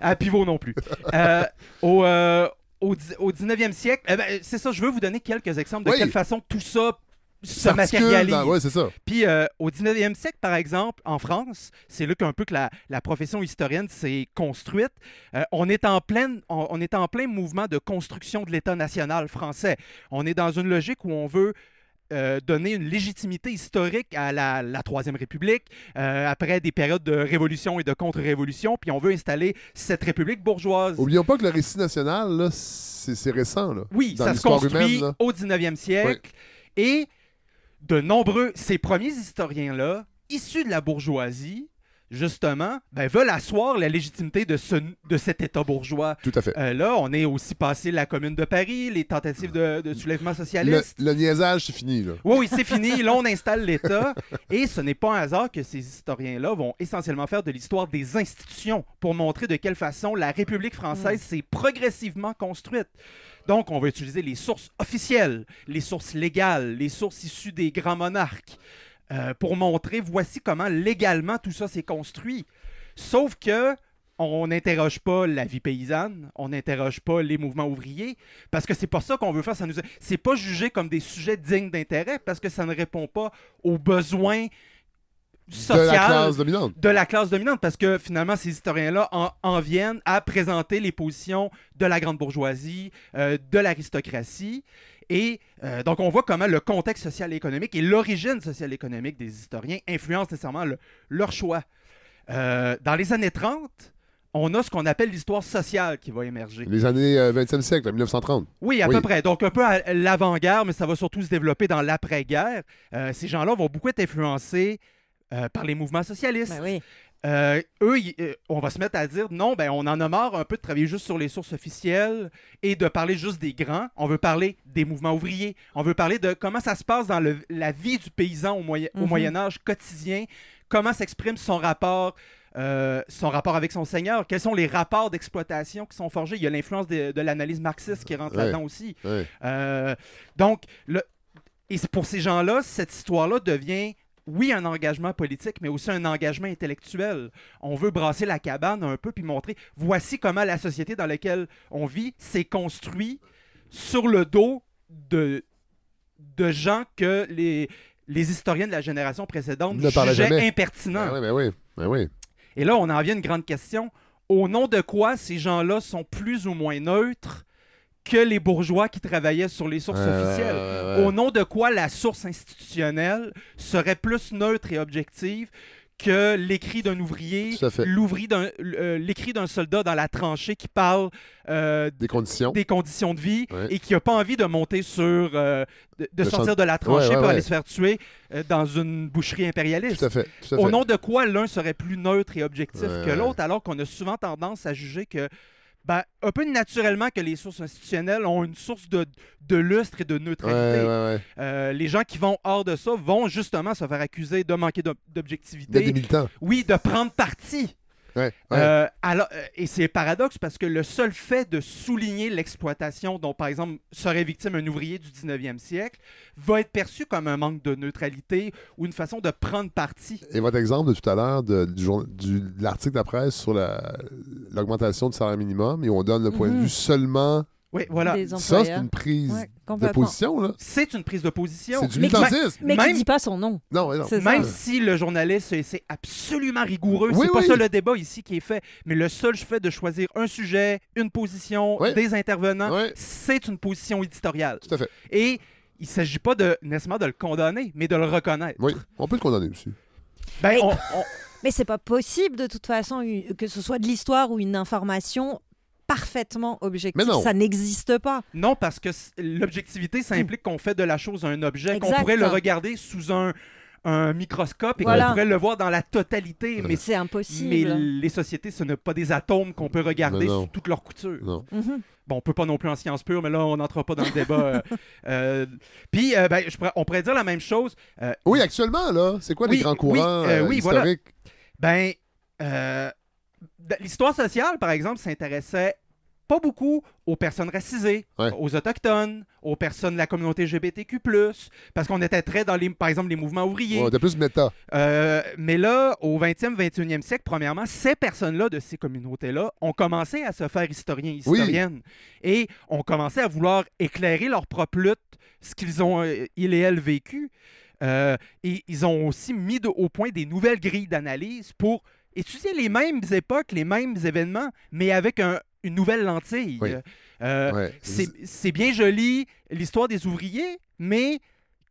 À pivot non plus. Euh, au, euh, au, dix- au 19e siècle, eh ben, c'est ça, je veux vous donner quelques exemples de Oui. quelle façon tout ça se matérialise. dans- Ouais, c'est ça. Puis euh, au 19e siècle, par exemple, en France, c'est là qu'un peu que la, la profession historienne s'est construite. Euh, on, est en pleine, on, on est en plein mouvement de construction de l'État national français. On est dans une logique où on veut euh, donner une légitimité historique à la, la Troisième République euh, après des périodes de révolution et de contre-révolution, puis on veut installer cette République bourgeoise. Oublions pas que le récit national, c'est récent. Là, Oui, ça se construit humaine, au 19e siècle. Et de nombreux, ces premiers historiens-là, issus de la bourgeoisie, justement, ben, veulent asseoir la légitimité de, ce, de cet État bourgeois. Tout à fait. Euh, là, on est aussi passé la Commune de Paris, les tentatives de, de soulèvement socialiste. le niaisage, c'est fini. Là. Oui, oui, c'est fini. Là, on installe l'État. Et ce n'est pas un hasard que ces historiens-là vont essentiellement faire de l'histoire des institutions pour montrer de quelle façon la République française s'est progressivement construite. Donc, on va utiliser les sources officielles, les sources légales, les sources issues des grands monarques, euh, pour montrer voici comment légalement tout ça s'est construit. Sauf que on n'interroge pas la vie paysanne, on n'interroge pas les mouvements ouvriers, parce que c'est pas ça qu'on veut faire. Ça nous, c'est pas jugé comme des sujets dignes d'intérêt, parce que ça ne répond pas aux besoins sociaux De la classe dominante. de la classe dominante, parce que finalement, ces historiens-là en, en viennent à présenter les positions de la grande bourgeoisie, euh, de l'aristocratie. Et euh, donc, on voit comment le contexte social et économique et l'origine sociale et économique des historiens influencent nécessairement le- leur choix. Euh, dans les années 30, on a ce qu'on appelle l'histoire sociale qui va émerger. Les années euh, 20e siècle, 1930. Oui, à Oui. peu près. Donc, un peu à l'avant-guerre, mais ça va surtout se développer dans l'après-guerre. Ces gens-là vont beaucoup être influencés euh, par les mouvements socialistes. Ben oui. Euh, eux, ils- euh, on va se mettre à dire non, ben on en a marre un peu de travailler juste sur les sources officielles et de parler juste des grands. On veut parler des mouvements ouvriers. On veut parler de comment ça se passe dans le- la vie du paysan au, moyen, au Mhm. Moyen Âge quotidien. Comment s'exprime son rapport, euh, son rapport avec son seigneur? Quels sont les rapports d'exploitation qui sont forgés? Il y a l'influence de, de l'analyse marxiste qui rentre Ouais. là-dedans aussi. Ouais. Euh, donc, le... et pour ces gens-là, cette histoire-là devient, oui, un engagement politique, mais aussi un engagement intellectuel. On veut brasser la cabane un peu puis montrer, voici comment la société dans laquelle on vit s'est construite sur le dos de, de gens que les, les historiens de la génération précédente Ne jugeaient impertinents. Ben oui, ben oui. Ben oui. Et là, on en vient à une grande question. Au nom de quoi ces gens-là sont plus ou moins neutres? Que les bourgeois qui travaillaient sur les sources officielles? ouais. Au nom de quoi la source institutionnelle serait plus neutre et objective que l'écrit d'un ouvrier, d'un- euh, l'écrit d'un soldat dans la tranchée qui parle euh, Des conditions. des conditions de vie Ouais. et qui n'a pas envie de monter sur, euh, de, sortir de la tranchée Ouais, pour aller se faire tuer dans une boucherie impérialiste. Tout à fait. Tout à Au nom de quoi l'un serait plus neutre et objectif que l'autre, alors qu'on a souvent tendance à juger que, ben, un peu naturellement, que les sources institutionnelles ont une source de, de lustre et de neutralité. ouais, ouais. Euh, les gens qui vont hors de ça vont justement se faire accuser de manquer des d'objectivité. militants. Oui, de prendre parti. Ouais, ouais. Euh, alors, euh, et c'est paradoxe parce que le seul fait de souligner l'exploitation dont, par exemple, serait victime un ouvrier du 19e siècle va être perçu comme un manque de neutralité ou une façon de prendre parti. Et votre exemple de tout à l'heure de, du jour- du- de l'article de la presse sur la- l'augmentation du salaire minimum et on donne le point de Mhm. vue seulement. Oui, voilà. Des Ça, c'est une prise Ouais, de position, là. C'est une prise de position. C'est du Mais militantisme. Mais qui Même- dit pas son nom. Non, non. C'est Même ça. si le journaliste, c'est- absolument rigoureux, Oui, c'est pas ça le débat ici qui est fait, mais le seul fait de choisir un sujet, une position, des intervenants, c'est une position éditoriale. Tout à fait. Et il s'agit pas de nécessairement de le condamner, mais de le reconnaître. Oui, on peut le condamner aussi. Ben, Mais- on- [laughs] on- Mais c'est pas possible de toute façon que ce soit de l'histoire ou une information parfaitement. Mais non. Ça n'existe pas. Non, parce que l'objectivité, ça implique qu'on fait de la chose un objet, qu'on pourrait le regarder sous un, un microscope et Voilà. qu'on pourrait le voir dans la totalité. Mais, C'est impossible. mais les sociétés, ce n'est pas des atomes qu'on peut regarder sous toute leur couture. Non. Mhm. Bon, on peut pas non plus en sciences pures, mais là, on n'entrera pas dans le débat. euh, [laughs] euh, Puis, euh, ben, je pourrais- on pourrait dire la même chose. euh, Oui, actuellement, là, c'est quoi Oui, les grands oui, courants euh, euh, oui, voilà. historiques? Ben, euh, d- l'histoire sociale, par exemple, s'intéressait pas beaucoup aux personnes racisées, Ouais. aux autochtones, aux personnes de la communauté LGBTQ+, parce qu'on était très dans, les, par exemple, les mouvements ouvriers. Ouais, T'as plus méta. Euh, mais là, au 20e, 21e siècle, premièrement, ces personnes-là de ces communautés-là ont commencé à se faire historiens Oui. historiennes et ont commencé à vouloir éclairer leur propre lutte, ce qu'ils ont, euh, ils et elles, vécu. Euh, et ils ont aussi mis de- au point des nouvelles grilles d'analyse pour étudier les mêmes époques, les mêmes événements, mais avec un- une nouvelle lentille. Oui. Euh, Ouais. c'est bien joli l'histoire des ouvriers, mais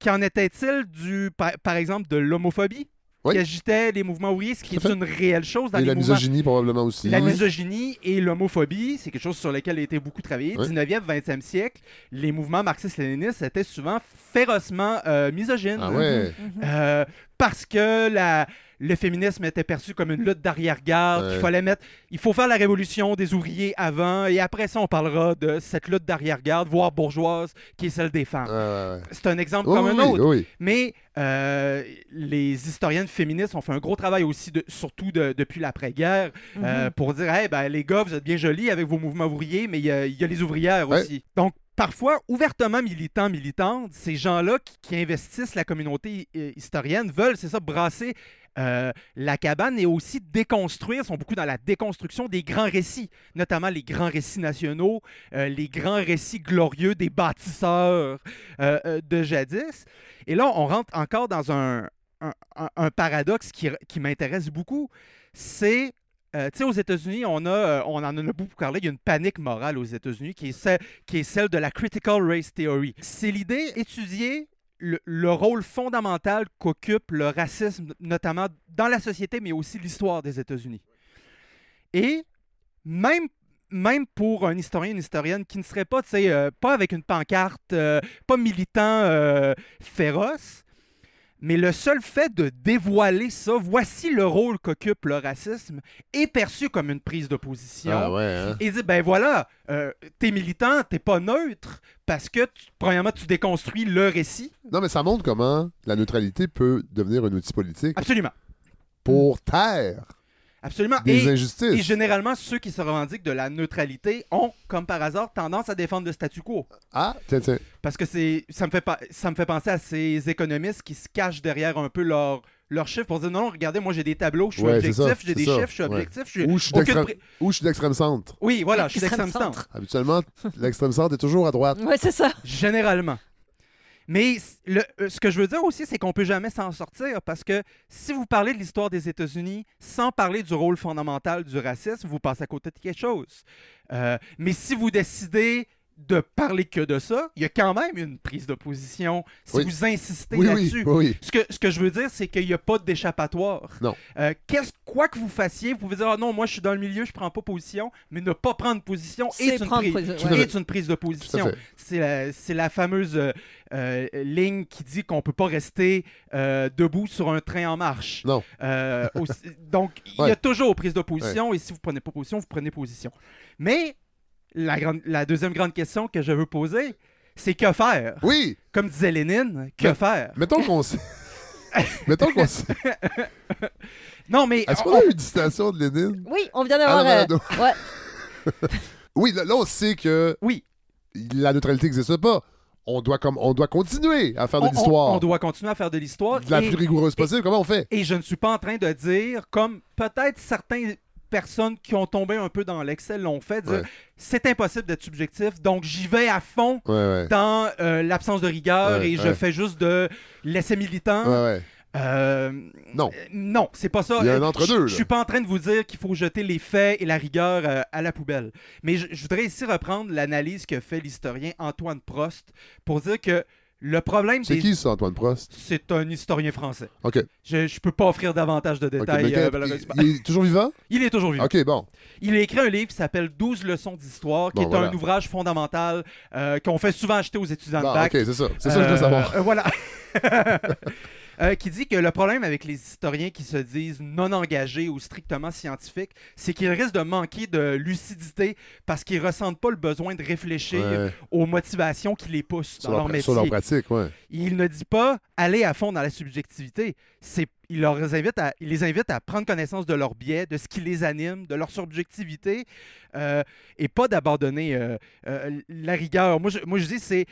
qu'en était-il du, par, par exemple, de l'homophobie? Oui. qui agitait les mouvements ouvriers, ce qui est une réelle chose dans Et les la mouvements. misogynie, probablement aussi. La misogynie et l'homophobie, c'est quelque chose sur lequel a été beaucoup travaillé. Oui. 19e, 20e siècle, les mouvements marxistes-léninistes étaient souvent férocement euh, misogynes. Ah ouais. Euh, parce que la, le féminisme était perçu comme une lutte d'arrière-garde, Ouais. qu'il fallait mettre, il faut faire la révolution des ouvriers avant, et après ça, on parlera de cette lutte d'arrière-garde, voire bourgeoise, qui est celle des femmes. Ouais, ouais, ouais. C'est un exemple Oui, comme oui, un autre. oui, oui. Mais euh, les historiennes féministes ont fait un gros travail aussi, de- surtout de- depuis l'après-guerre, euh, pour dire hey, ben, les gars, vous êtes bien jolis avec vos mouvements ouvriers, mais il y, y a les ouvrières Ouais. aussi. Donc, parfois, ouvertement militants, militantes, ces gens-là qui, investissent la communauté euh, historienne veulent, c'est ça, brasser. euh, la cabane et aussi déconstruire, sont beaucoup dans la déconstruction des grands récits, notamment les grands récits nationaux, euh, les grands récits glorieux des bâtisseurs de jadis. Et là, on rentre encore dans un, paradoxe qui m'intéresse beaucoup. C'est, euh, tu sais, aux États-Unis, on, euh, on en a beaucoup parlé, il y a une panique morale aux États-Unis qui est, celle, qui est celle de la Critical Race Theory. C'est l'idée d'étudier le, le rôle fondamental qu'occupe le racisme, notamment dans la société, mais aussi l'histoire des États-Unis. Et même même pour un historien, une historienne qui ne serait pas, tu sais, euh, pas avec une pancarte, pas militant féroce, mais le seul fait de dévoiler ça, voici le rôle qu'occupe le racisme, est perçu comme une prise de position. Ah ouais, hein? Et dit, ben voilà, euh, t'es militant, t'es pas neutre, parce que, tu- premièrement, tu déconstruis le récit. Non, mais ça montre comment la neutralité peut devenir un outil politique Absolument. pour taire Absolument. des Et- injustices. Et généralement, ceux qui se revendiquent de la neutralité ont, comme par hasard, tendance à défendre le statu quo. Ah, tiens, tiens. Parce que c'est, ça me fait pas, ça me fait penser à ces économistes qui se cachent derrière un peu leur leurs chiffres pour dire non, non, regardez, moi j'ai des tableaux, je suis Ouais, objectif, j'ai des ça, chiffres, je suis ouais. objectif, je suis Ou je suis d'extrême- pré- ou je suis d'extrême centre. Oui, voilà, je suis Extrême d'extrême centre. Habituellement, [laughs] l'extrême centre est toujours à droite. Ouais, c'est ça. Généralement. Mais euh, ce que je veux dire aussi, c'est qu'on peut jamais s'en sortir parce que si vous parlez de l'histoire des États-Unis sans parler du rôle fondamental du racisme, vous passez à côté de quelque chose. Euh, mais si vous décidez de parler que de ça, il y a quand même une prise de position si Oui. vous insistez Oui, oui, là-dessus. oui, oui. Ce, que, ce que je veux dire, c'est qu'il n'y a pas d'échappatoire. Non. Euh, qu'est-ce- quoi que vous fassiez, vous pouvez dire ah non, moi je suis dans le milieu, je prends pas position, mais ne pas prendre position C'est est une, prendre prise- ouais. est une prise de position. C'est la, c'est la fameuse euh, euh, ligne qui dit qu'on peut pas rester euh, debout sur un train en marche. Non. Euh, aussi- [laughs] donc, il y a toujours prise de position, et si vous prenez pas position, vous prenez position. Mais la, grande, la deuxième grande question que je veux poser, c'est que faire? Oui, Comme disait Lénine, que Mais- faire? mettons qu'on sait. [laughs] mettons qu'on sait. Non, mais Est-ce on- qu'on a eu une citation de Lénine? Oui, on vient d'avoir. Euh, ouais. [laughs] Oui, là, là, on sait que Oui. la neutralité n'existe pas. On doit, comme, on doit continuer à faire de on- l'histoire. On, doit continuer à faire de l'histoire. de la et- plus rigoureuse possible. Comment on fait? Et je ne suis pas en train de dire, comme peut-être certaines personnes qui ont tombé un peu dans l'excel l'ont fait, dire Ouais. c'est impossible d'être subjectif, donc j'y vais à fond Ouais, ouais. dans euh, l'absence de rigueur et je fais juste de l'essai militant. Euh, Non. euh, non, c'est pas ça. Il y a un Euh, entre-deux, Je suis pas en train de vous dire qu'il faut jeter les faits et la rigueur euh, à la poubelle. Mais je voudrais ici reprendre l'analyse que fait l'historien Antoine Prost pour dire que le problème C'est des... qui ça, Antoine Prost? C'est un historien français. OK. Je, je peux pas offrir davantage de détails. mais euh, il, il est toujours vivant? [laughs] Il est toujours vivant. OK, bon. Il a écrit un livre qui s'appelle 12 leçons d'histoire, qui Bon, est voilà. un ouvrage fondamental euh, qu'on fait souvent acheter aux étudiants Bon, de bac. OK, c'est ça. C'est ça que je veux Euh, savoir. voilà. [laughs] [laughs] Euh, qui dit que le problème avec les historiens qui se disent non engagés ou strictement scientifiques, c'est qu'ils risquent de manquer de lucidité parce qu'ils ressentent pas le besoin de réfléchir Ouais. aux motivations qui les poussent Sur dans leur, leur sur leur métier. pratique, ouais. Il ne dit pas aller à fond dans la subjectivité. C'est, il, leur invite à, il les invite à prendre connaissance de leurs biais, de ce qui les anime, de leur subjectivité, euh, et pas d'abandonner euh, euh, la rigueur. Moi, je, moi, je dis, c'est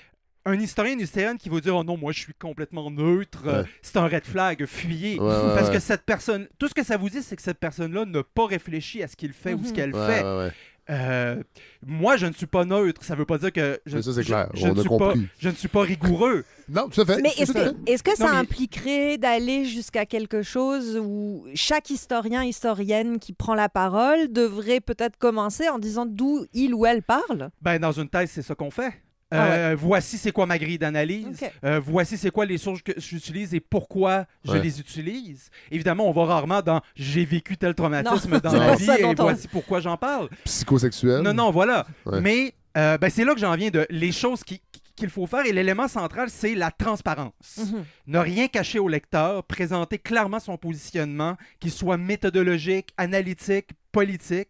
un historien, une historienne qui va dire Oh non, moi, je suis complètement neutre, euh, Ouais. c'est un red flag, fuyez. Ouais, ouais, Parce ouais. que cette personne, tout ce que ça vous dit, c'est que cette personne-là n'a pas réfléchi à ce qu'il fait ou ce Mhm. qu'elle Ouais, fait. ouais, ouais. Euh, moi, je ne suis pas neutre. Ça veut pas dire que je, Mais ça, c'est je- clair. je On ne a suis pas, je ne suis pas rigoureux. [laughs] Non, tout à fait. Mais est-ce que, ça Non, mais- impliquerait d'aller jusqu'à quelque chose où chaque historien, historienne qui prend la parole devrait peut-être commencer en disant d'où il ou elle parle? Ben, dans une thèse, c'est ça qu'on fait. Ah Euh, Voici c'est quoi ma grille d'analyse. Euh, voici c'est quoi les sources que j'utilise et pourquoi je Ouais. les utilise. Évidemment, on va rarement dans j'ai vécu tel traumatisme Non, [laughs] dans ma vie et on- voici pourquoi j'en parle. Psychosexuel. Non, non, voilà. Ouais. Mais euh, ben, c'est là que j'en viens de les choses qui, qui- qu'il faut faire. Et l'élément central, c'est la transparence. Mhm. Ne rien cacher au lecteur, présenter clairement son positionnement, qu'il soit méthodologique, analytique, politique,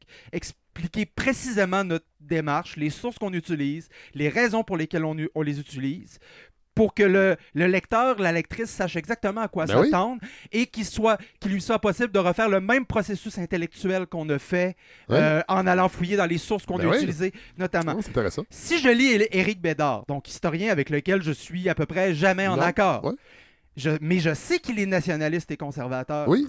expliquer précisément notre démarche, les sources qu'on utilise, les raisons pour lesquelles on, les utilise, pour que le, le lecteur, la lectrice sache exactement à quoi Ben oui. s'attendre et qu'il soit, qu'il lui soit possible de refaire le même processus intellectuel qu'on a fait euh, en allant fouiller dans les sources qu'on Ben a oui. utilisées, notamment. Oh, c'est intéressant. Si je lis Éric Bédard, donc historien avec lequel je suis à peu près jamais en Non, accord, je- mais je sais qu'il est nationaliste et conservateur. Oui.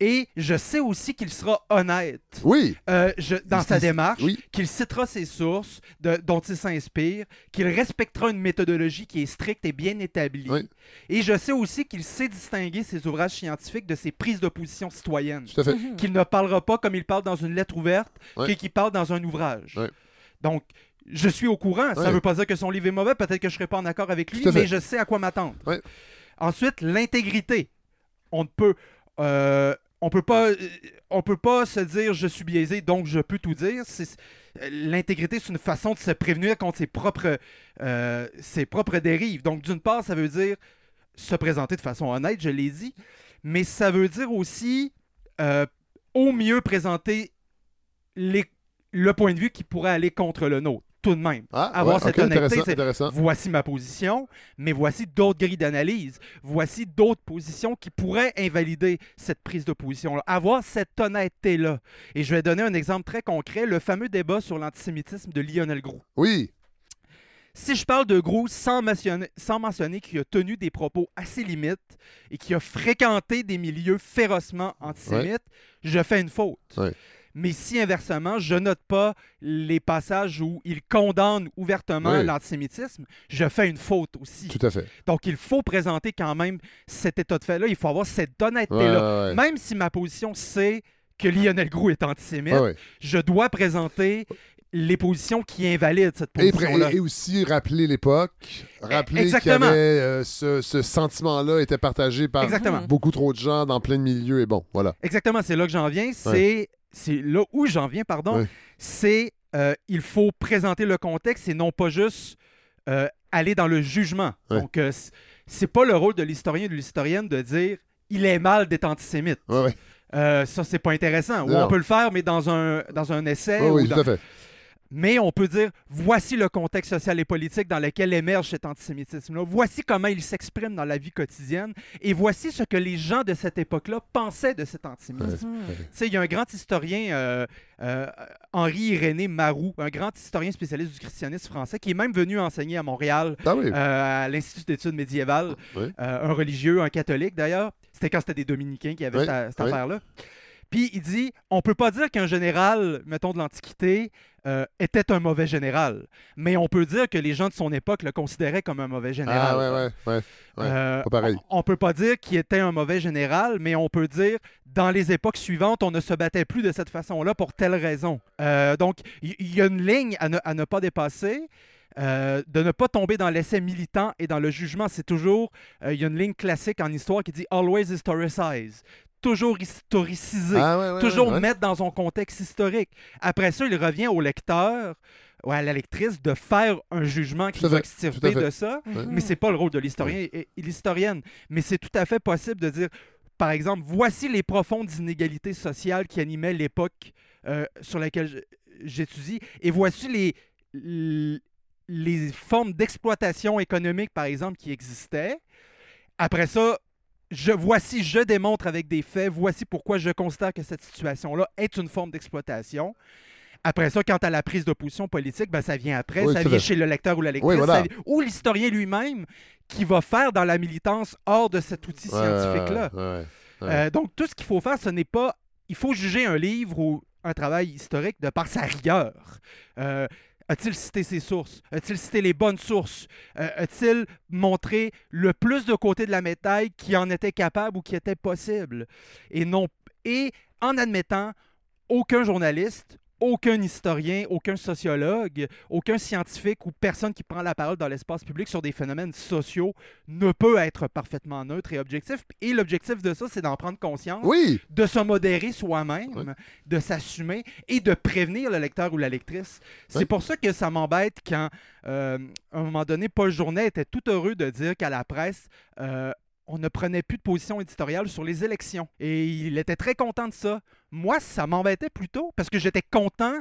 Et je sais aussi qu'il sera honnête Oui. euh, je- dans sa démarche, oui. qu'il citera ses sources de- dont il s'inspire, qu'il respectera une méthodologie qui est stricte et bien établie. Oui. Et je sais aussi qu'il sait distinguer ses ouvrages scientifiques de ses prises de position citoyennes. Tout à fait. Qu'il ne parlera pas comme il parle dans une lettre ouverte, Ouais. que- qu'il parle dans un ouvrage. Donc, je suis au courant. Ça ne veut pas dire que son livre est mauvais. Peut-être que je ne serai pas en accord avec lui, mais je sais à quoi m'attendre. Ensuite, l'intégrité. On ne peut. euh, on peut pas, euh, on peut pas se dire je suis biaisé donc je peux tout dire. Euh, L'intégrité, c'est une façon de se prévenir contre ses propres, euh, ses propres dérives. Donc, d'une part, ça veut dire se présenter de façon honnête, je l'ai dit, mais ça veut dire aussi au mieux présenter le point de vue qui pourrait aller contre le nôtre, tout de même. Ah, Avoir ouais, cette honnêteté, intéressant. Voici ma position, mais voici d'autres grilles d'analyse. Voici d'autres positions qui pourraient invalider cette prise de position-là. Avoir cette honnêteté-là. Et je vais donner un exemple très concret, le fameux débat sur l'antisémitisme de Lionel Groux. Oui. Si je parle de Groux sans mentionner, sans mentionner qu'il a tenu des propos assez limites et qu'il a fréquenté des milieux férocement antisémites, je fais une faute. Ouais. Mais si inversement, je note pas les passages où il condamne ouvertement l'antisémitisme, je fais une faute aussi. Tout à fait. Donc il faut présenter quand même cet état de fait-là, il faut avoir cette honnêteté-là. Ouais, ouais, Même si ma position c'est que Lionel Groux est antisémite, ouais. Je dois présenter les positions qui invalident cette Et, position-là. et- et aussi rappeler l'époque, rappeler qu'il y Exactement. avait euh, ce, ce sentiment-là était partagé par Exactement. beaucoup trop de gens dans plein de milieux et bon, voilà. Exactement, c'est là que j'en viens. C'est c'est là où j'en viens, pardon. C'est euh, il faut présenter le contexte et non pas juste euh, aller dans le jugement. Donc, euh, c'est pas le rôle de l'historien ou de l'historienne de dire il est mal d'être antisémite. Euh, ça, c'est pas intéressant. Ou on peut le faire, mais dans un, dans un essai. Ou oui, dans- tout à fait. Mais on peut dire, voici le contexte social et politique dans lequel émerge cet antisémitisme-là. Voici comment il s'exprime dans la vie quotidienne. Et voici ce que les gens de cette époque-là pensaient de cet antisémitisme. Tu sais, il y a un grand historien, euh, euh, Henri-Irénée Marou, un grand historien spécialiste du christianisme français, qui est même venu enseigner à Montréal, Ah oui. euh, à l'Institut d'études médiévales, Oui. euh, un religieux, un catholique d'ailleurs. C'était quand c'était des dominicains qui avaient Oui, cette, cette oui. affaire-là. Puis il dit, on peut pas dire qu'un général, mettons de l'Antiquité, euh, était un mauvais général, mais on peut dire que les gens de son époque le considéraient comme un mauvais général. ah ouais, ouais, ouais. ouais. Euh, pas pareil. On, on peut pas dire qu'il était un mauvais général, mais on peut dire dans les époques suivantes, on ne se battait plus de cette façon-là pour telle raison. Euh, donc, il y, a une ligne à ne, à ne pas dépasser. euh, de ne pas tomber dans l'essai militant et dans le jugement, c'est toujours, euh, il y a une ligne classique en histoire qui dit always historicize, toujours historiciser, Ah ouais, ouais, toujours ouais, mettre dans son contexte historique. Après ça, il revient au lecteur ou à la lectrice de faire un jugement qui va extirper de ça. Ouais. Mais c'est pas le rôle de l'historien et, l'historienne. Mais c'est tout à fait possible de dire, par exemple, voici les profondes inégalités sociales qui animaient l'époque euh, sur laquelle j'étudie, et voici les, les formes d'exploitation économique, par exemple, qui existaient. Après ça, je, voici, je démontre avec des faits, voici pourquoi je considère que cette situation-là est une forme d'exploitation. Après ça, quant à la prise de position politique, ben, ça vient après, Oui, ça vient chez le lecteur ou la lectrice, Oui, voilà. ou l'historien lui-même qui va faire dans la militance hors de cet outil Ouais, scientifique-là. ouais, ouais, ouais. Euh, donc, tout ce qu'il faut faire, ce n'est pas. Il faut juger un livre ou un travail historique de par sa rigueur. Euh, a-t-il cité ses sources? A-t-il cité les bonnes sources? Euh, a-t-il montré le plus de côté de la médaille qui en était capable ou qui était possible? Et, non, et en admettant aucun journaliste, aucun historien, aucun sociologue, aucun scientifique ou personne qui prend la parole dans l'espace public sur des phénomènes sociaux ne peut être parfaitement neutre et objectif. Et l'objectif de ça, c'est d'en prendre conscience, Oui! de se modérer soi-même, de s'assumer et de prévenir le lecteur ou la lectrice. C'est pour ça que ça m'embête quand, euh, à un moment donné, Paul Journet était tout heureux de dire qu'à la presse, euh, on ne prenait plus de position éditoriale sur les élections. Et il était très content de ça. Moi, ça m'embêtait plutôt parce que j'étais content.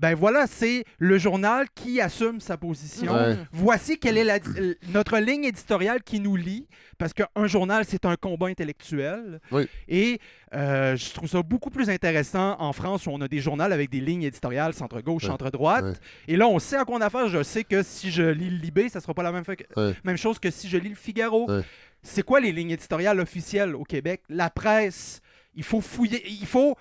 Ben voilà, c'est le journal qui assume sa position. Ouais. Voici quelle est la- euh, notre ligne éditoriale qui nous lie, parce qu'un journal, c'est un combat intellectuel. Oui. Et euh, je trouve ça beaucoup plus intéressant en France où on a des journaux avec des lignes éditoriales centre-gauche, Ouais. centre-droite. Ouais. Et là, on sait à quoi on a affaire. Je sais que si je lis le Libé, ça sera pas la même, chose que si je lis le Figaro. C'est quoi les lignes éditoriales officielles au Québec? La presse, il faut fouiller, il faut,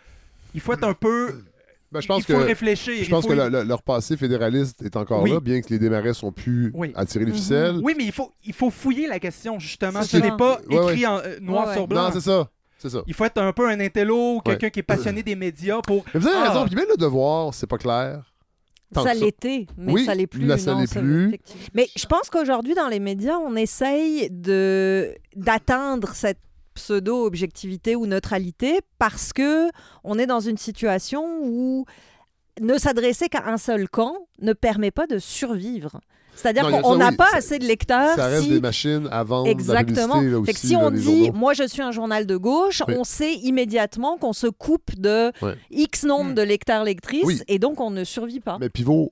il faut être un peu... Ben, je pense il faut que, réfléchir. je pense faut- que le- le- leur passé fédéraliste est encore Oui. là, bien que les démarrais sont plus Oui. à tirer les Mhm. ficelles. Oui, mais il faut, il faut fouiller la question, justement. Ce n'est pas Ouais, écrit en euh, noir Ouais, ouais. sur blanc. Non, c'est ça. C'est ça. il faut être un peu un intello, quelqu'un qui est passionné des médias pour... Mais vous avez Ah. raison. Puis même le devoir, c'est pas clair. Tant Ça l'était, mais Oui, ça l'est plus. là, ça non, l'est plus. effectivement. Mais je pense qu'aujourd'hui, dans les médias, on essaye de d'atteindre cette pseudo-objectivité ou neutralité parce que on est dans une situation où ne s'adresser qu'à un seul camp ne permet pas de survivre. C'est-à-dire qu'on n'a oui. pas Ça- assez de lecteurs. Ça reste si- des machines à vendre. Exactement. Fait que si là, on dit, journaux. moi je suis un journal de gauche, Oui. on sait immédiatement qu'on se coupe de. X nombre Hmm. de lecteurs-lectrices Oui. et donc on ne survit pas. Mais Pivot,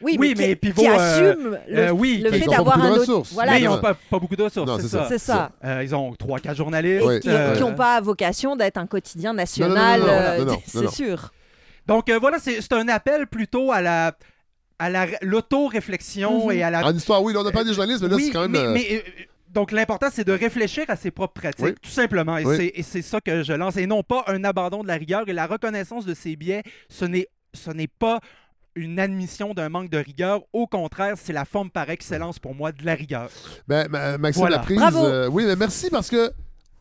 Oui, Oui, mais, mais qui, Pivot, qui euh, assume le, euh, oui. le ils fait d'avoir un autre. Voilà, mais ils non. n'ont pas, pas beaucoup de ressources, c'est ça. ça. c'est ça. Euh, ils ont 3-4 journalistes. Et qui euh, n'ont pas vocation d'être un quotidien national, c'est sûr. Donc euh, voilà, c'est un appel plutôt à la à la- l'auto-réflexion Mhm. et à la... En histoire, oui, là, on n'a pas des journalistes, mais là, Oui, c'est quand même. mais, mais, donc l'important, c'est de réfléchir à ses propres pratiques, Oui. tout simplement. Et Oui. c'est- et c'est ça que je lance. Et non pas un abandon de la rigueur et la reconnaissance de ses biais. Ce n'est ce n'est pas une admission d'un manque de rigueur. Au contraire, c'est la forme par excellence pour moi de la rigueur. Ben, ma- Maxime Voilà. Laprise, Bravo. euh, oui, mais merci parce que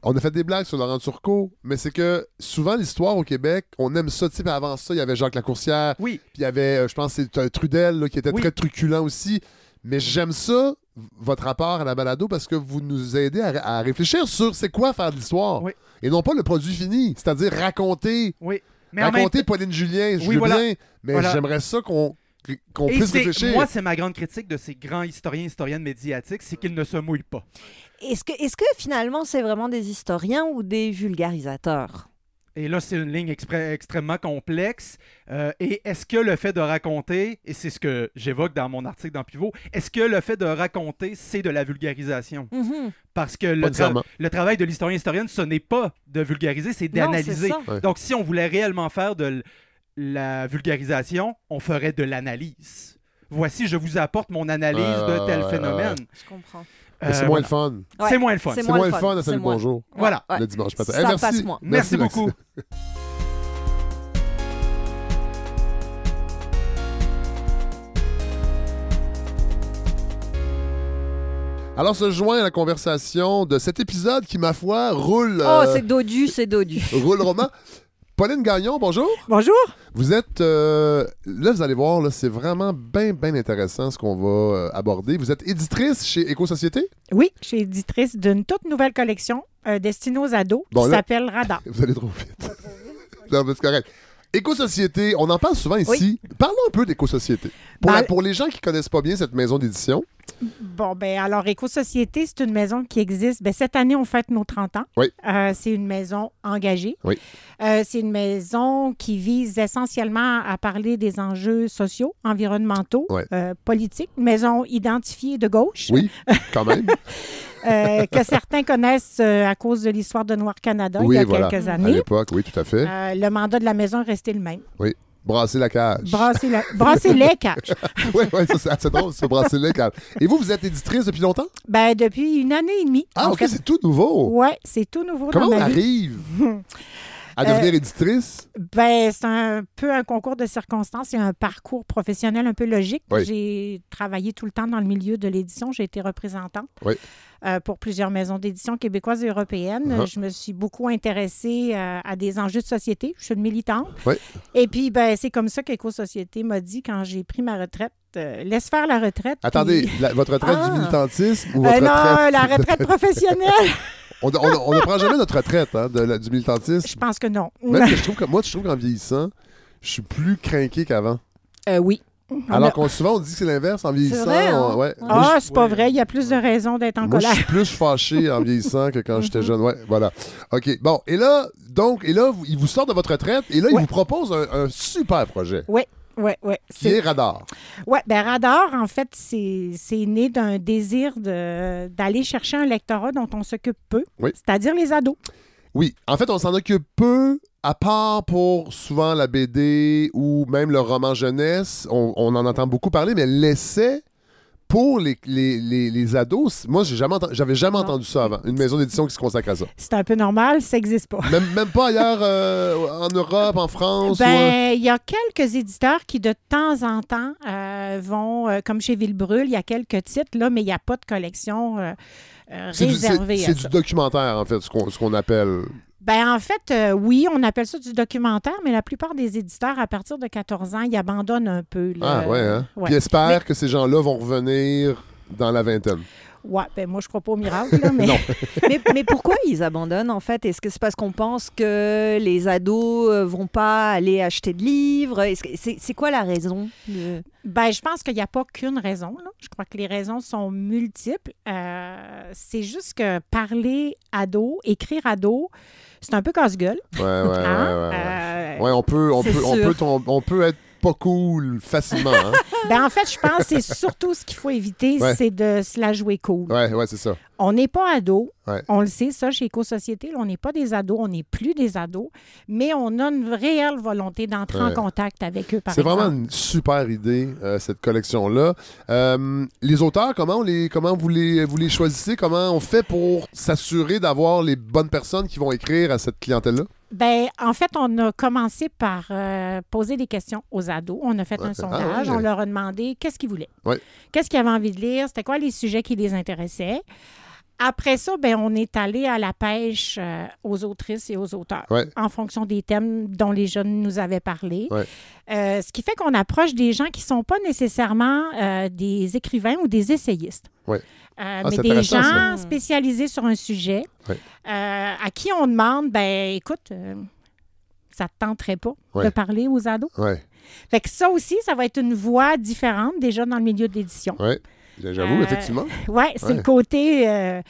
on a fait des blagues sur Laurent Turcot, mais c'est que souvent l'histoire au Québec, on aime ça. Tu sais, avant ça, il y avait Jacques Lacourcière, Oui, puis il y avait, euh, je pense, c'est Trudel là, qui était Oui. très truculent aussi. Mais j'aime ça, votre rapport à la balado, parce que vous nous aidez à, à réfléchir sur c'est quoi faire de l'histoire. Oui. Et non pas le produit fini, c'est-à-dire raconter. oui. Mais même temps- Pauline Julien, je Oui, veux voilà. bien, mais Voilà. j'aimerais ça qu'on qu'on puisse réfléchir. moi, c'est ma grande critique de ces grands historiens, historiennes médiatiques, c'est qu'ils ne se mouillent pas. Est-ce que, est que finalement c'est vraiment des historiens ou des vulgarisateurs? Et là, c'est une ligne extrêmement complexe. Euh, et est-ce que le fait de raconter, et c'est ce que j'évoque dans mon article dans Pivot, est-ce que le fait de raconter, c'est de la vulgarisation? Mhm. Parce que le, tra- nécessairement. le travail de l'historien-historienne, ce n'est pas de vulgariser, c'est d'analyser. Ouais. Donc, si on voulait réellement faire de la vulgarisation, on ferait de l'analyse. Voici, je vous apporte mon analyse de tel ouais, ouais, phénomène. Je comprends. Mais c'est Euh, moins voilà. le fun. C'est moins le fun. C'est moins le fun, à Salut moins- Bonjour. Voilà. Ouais. Le dimanche matin. Ça Eh, merci. passe moins. Merci beaucoup. Alors se joint à la conversation de cet épisode qui, ma foi, roule, Oh, euh, c'est dodu, c'est dodu. roule roman. [laughs] Pauline Gagnon, bonjour. Bonjour. Vous êtes... euh, là, vous allez voir, là, c'est vraiment bien, bien intéressant ce qu'on va euh, aborder. Vous êtes éditrice chez Éco-Société? Oui, je suis éditrice d'une toute nouvelle collection euh, destinée aux ados Bon, qui s'appelle Radar. [laughs] Vous allez trop vite. [laughs] non, mais c'est correct. Éco-Société, on en parle souvent ici. Parlons un peu d'Éco-Société. Pour, Ben- pour les gens qui connaissent pas bien cette maison d'édition, Bon, ben alors, Éco-Société, c'est une maison qui existe. Ben, cette année, on fête nos 30 ans. Oui. Euh, c'est une maison engagée. Oui. Euh, c'est une maison qui vise essentiellement à parler des enjeux sociaux, environnementaux, Ouais. euh, politiques. Maison identifiée de gauche. oui, [laughs] quand même. Euh, que certains connaissent euh, à cause de l'histoire de Noir Canada Oui, il y a voilà. quelques à années. l'époque, oui, tout à fait. Euh, le mandat de la maison est resté le même. Brasser la cage. Brasser, la- brasser les [laughs] cages. oui, oui, ça, c'est drôle, ça, brasser la cage. Et vous, vous êtes éditrice depuis longtemps? Ben, depuis une année et demie. Ah, OK, c'est tout nouveau. Ouais, c'est tout nouveau Comment dans on ma vie. [laughs] À devenir éditrice? Ben, c'est un peu un concours de circonstances et un parcours professionnel un peu logique. Oui. J'ai travaillé tout le temps dans le milieu de l'édition. J'ai été représentante Oui. euh, pour plusieurs maisons d'édition québécoises et européennes. Uh-huh. Je me suis beaucoup intéressée euh, à des enjeux de société. Je suis une militante. Oui. Et puis, ben, c'est comme ça qu'Éco-Société m'a dit quand j'ai pris ma retraite. euh, laisse faire la retraite. Attendez, puis- la- votre retraite Ah. du militantisme ou Euh, votre non, retraite? la [laughs] retraite professionnelle. On, on- on ne prend jamais notre retraite hein, de la- du militantisme. Je pense que non. Même que [laughs] je trouve que moi, je trouve qu'en vieillissant, je suis plus craqué qu'avant. Euh, oui. Alors qu'on souvent on dit que c'est l'inverse en vieillissant. vrai, hein? on- ouais. Ah, c'est pas vrai. Il y a plus de raisons d'être en Moi, je colère. suis plus fâché en vieillissant que quand j'étais jeune. Ouais, voilà. OK. Bon, et là, donc, et là, vous- il vous sort de votre retraite et là, il vous propose un, un super projet Oui, oui, oui. qui est Radar. Oui, ben Radar, en fait, c'est c'est né d'un désir de- d'aller chercher un lectorat dont on s'occupe peu, Oui. c'est-à-dire les ados. Oui, en fait, on s'en occupe peu, à part pour souvent la BD ou même le roman jeunesse. On, on en entend beaucoup parler, mais l'essai pour les, les, les, les ados, moi, j'ai jamais j'avais jamais entendu ça avant. Une maison d'édition qui se consacre à ça. C'est un peu normal, ça n'existe pas. Même, même pas ailleurs euh, en Europe, en France. ou, euh, Ben, il y a quelques éditeurs qui, de temps en temps, euh, vont, euh, comme chez Villebrul, il y a quelques titres, là, mais il n'y a pas de collection euh, c'est du, documentaire, en fait, ce qu'on ce qu'on appelle. Ben, en fait, euh, oui, on appelle ça du documentaire, mais la plupart des éditeurs, à partir de 14 ans, ils abandonnent un peu. là. Ah, ouais, hein? Ouais. Puis espère Mais- que ces gens-là vont revenir dans la vingtaine. Ouais, ben moi, je crois pas au miracle, [laughs] là, mais... [laughs] Mais, mais pourquoi ils abandonnent en fait? Est-ce que c'est parce qu'on pense que les ados euh, vont pas aller acheter de livres? C'est c'est quoi la raison de- Ben, je pense qu'il n'y a pas qu'une raison. là. Je crois que les raisons sont multiples. Euh, c'est juste que parler ado, écrire ado, c'est un peu casse-gueule. Ouais, ouais, ouais. hein? ouais, ouais. Euh, Ouais, on peut, on peut, on peut, on peut être pas cool facilement. Hein? [laughs] ben, en fait, je pense que c'est surtout ce qu'il faut éviter, Ouais. c'est de se la jouer cool. ouais, ouais, c'est ça. On n'est pas ado. Ouais. On le sait, ça, chez Éco-Société, on n'est pas des ados, on n'est plus des ados, mais on a une réelle volonté d'entrer en contact avec eux, par C'est vraiment une super idée, euh, cette collection-là. Euh, les auteurs, comment, on les, comment vous, les, vous les choisissez? Comment on fait pour s'assurer d'avoir les bonnes personnes qui vont écrire à cette clientèle-là? Ben, en fait, on a commencé par euh, poser des questions aux ados. On a fait Ouais. un sondage. Ah ouais. On leur a demandé qu'est-ce qu'ils voulaient. Ouais. Qu'est-ce qu'ils avaient envie de lire? C'était quoi les sujets qui les intéressaient? Après ça, ben, on est allé à la pêche euh, aux autrices et aux auteurs en fonction des thèmes dont les jeunes nous avaient parlé. Euh, ce qui fait qu'on approche des gens qui ne sont pas nécessairement des écrivains ou des essayistes. Euh, Ah, mais des ça. gens spécialisés sur un sujet euh, à qui on demande, ben écoute, euh, ça ne te tenterait pas de parler aux ados? Fait que ça aussi, ça va être une voix différente déjà dans le milieu de l'édition. Ouais. J'avoue, Euh, effectivement. Oui, c'est Ouais. le côté euh,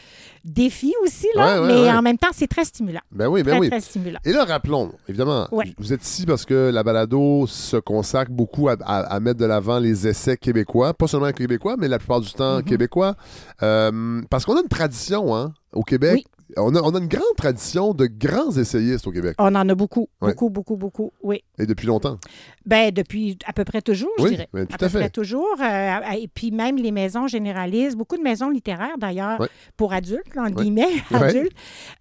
défi aussi, là, Ouais, ouais, mais en même temps, c'est très stimulant. Ben oui, ben très, oui. très stimulant. Et là, rappelons, évidemment, vous êtes ici parce que la balado se consacre beaucoup à, à- à mettre de l'avant les essais québécois, pas seulement québécois, mais la plupart du temps Mhm. québécois. Euh, parce qu'on a une tradition hein, au Québec. Oui. On, a, on a une grande tradition de grands essayistes au Québec, On en a beaucoup, Ouais. beaucoup, beaucoup, beaucoup, oui. et depuis longtemps? Ben, depuis à peu près toujours, je dirais. ben, tout à peu fait. près toujours. Euh, et puis même les maisons généralistes, beaucoup de maisons littéraires d'ailleurs, Ouais. pour adultes, entre Ouais. guillemets, [laughs] adultes,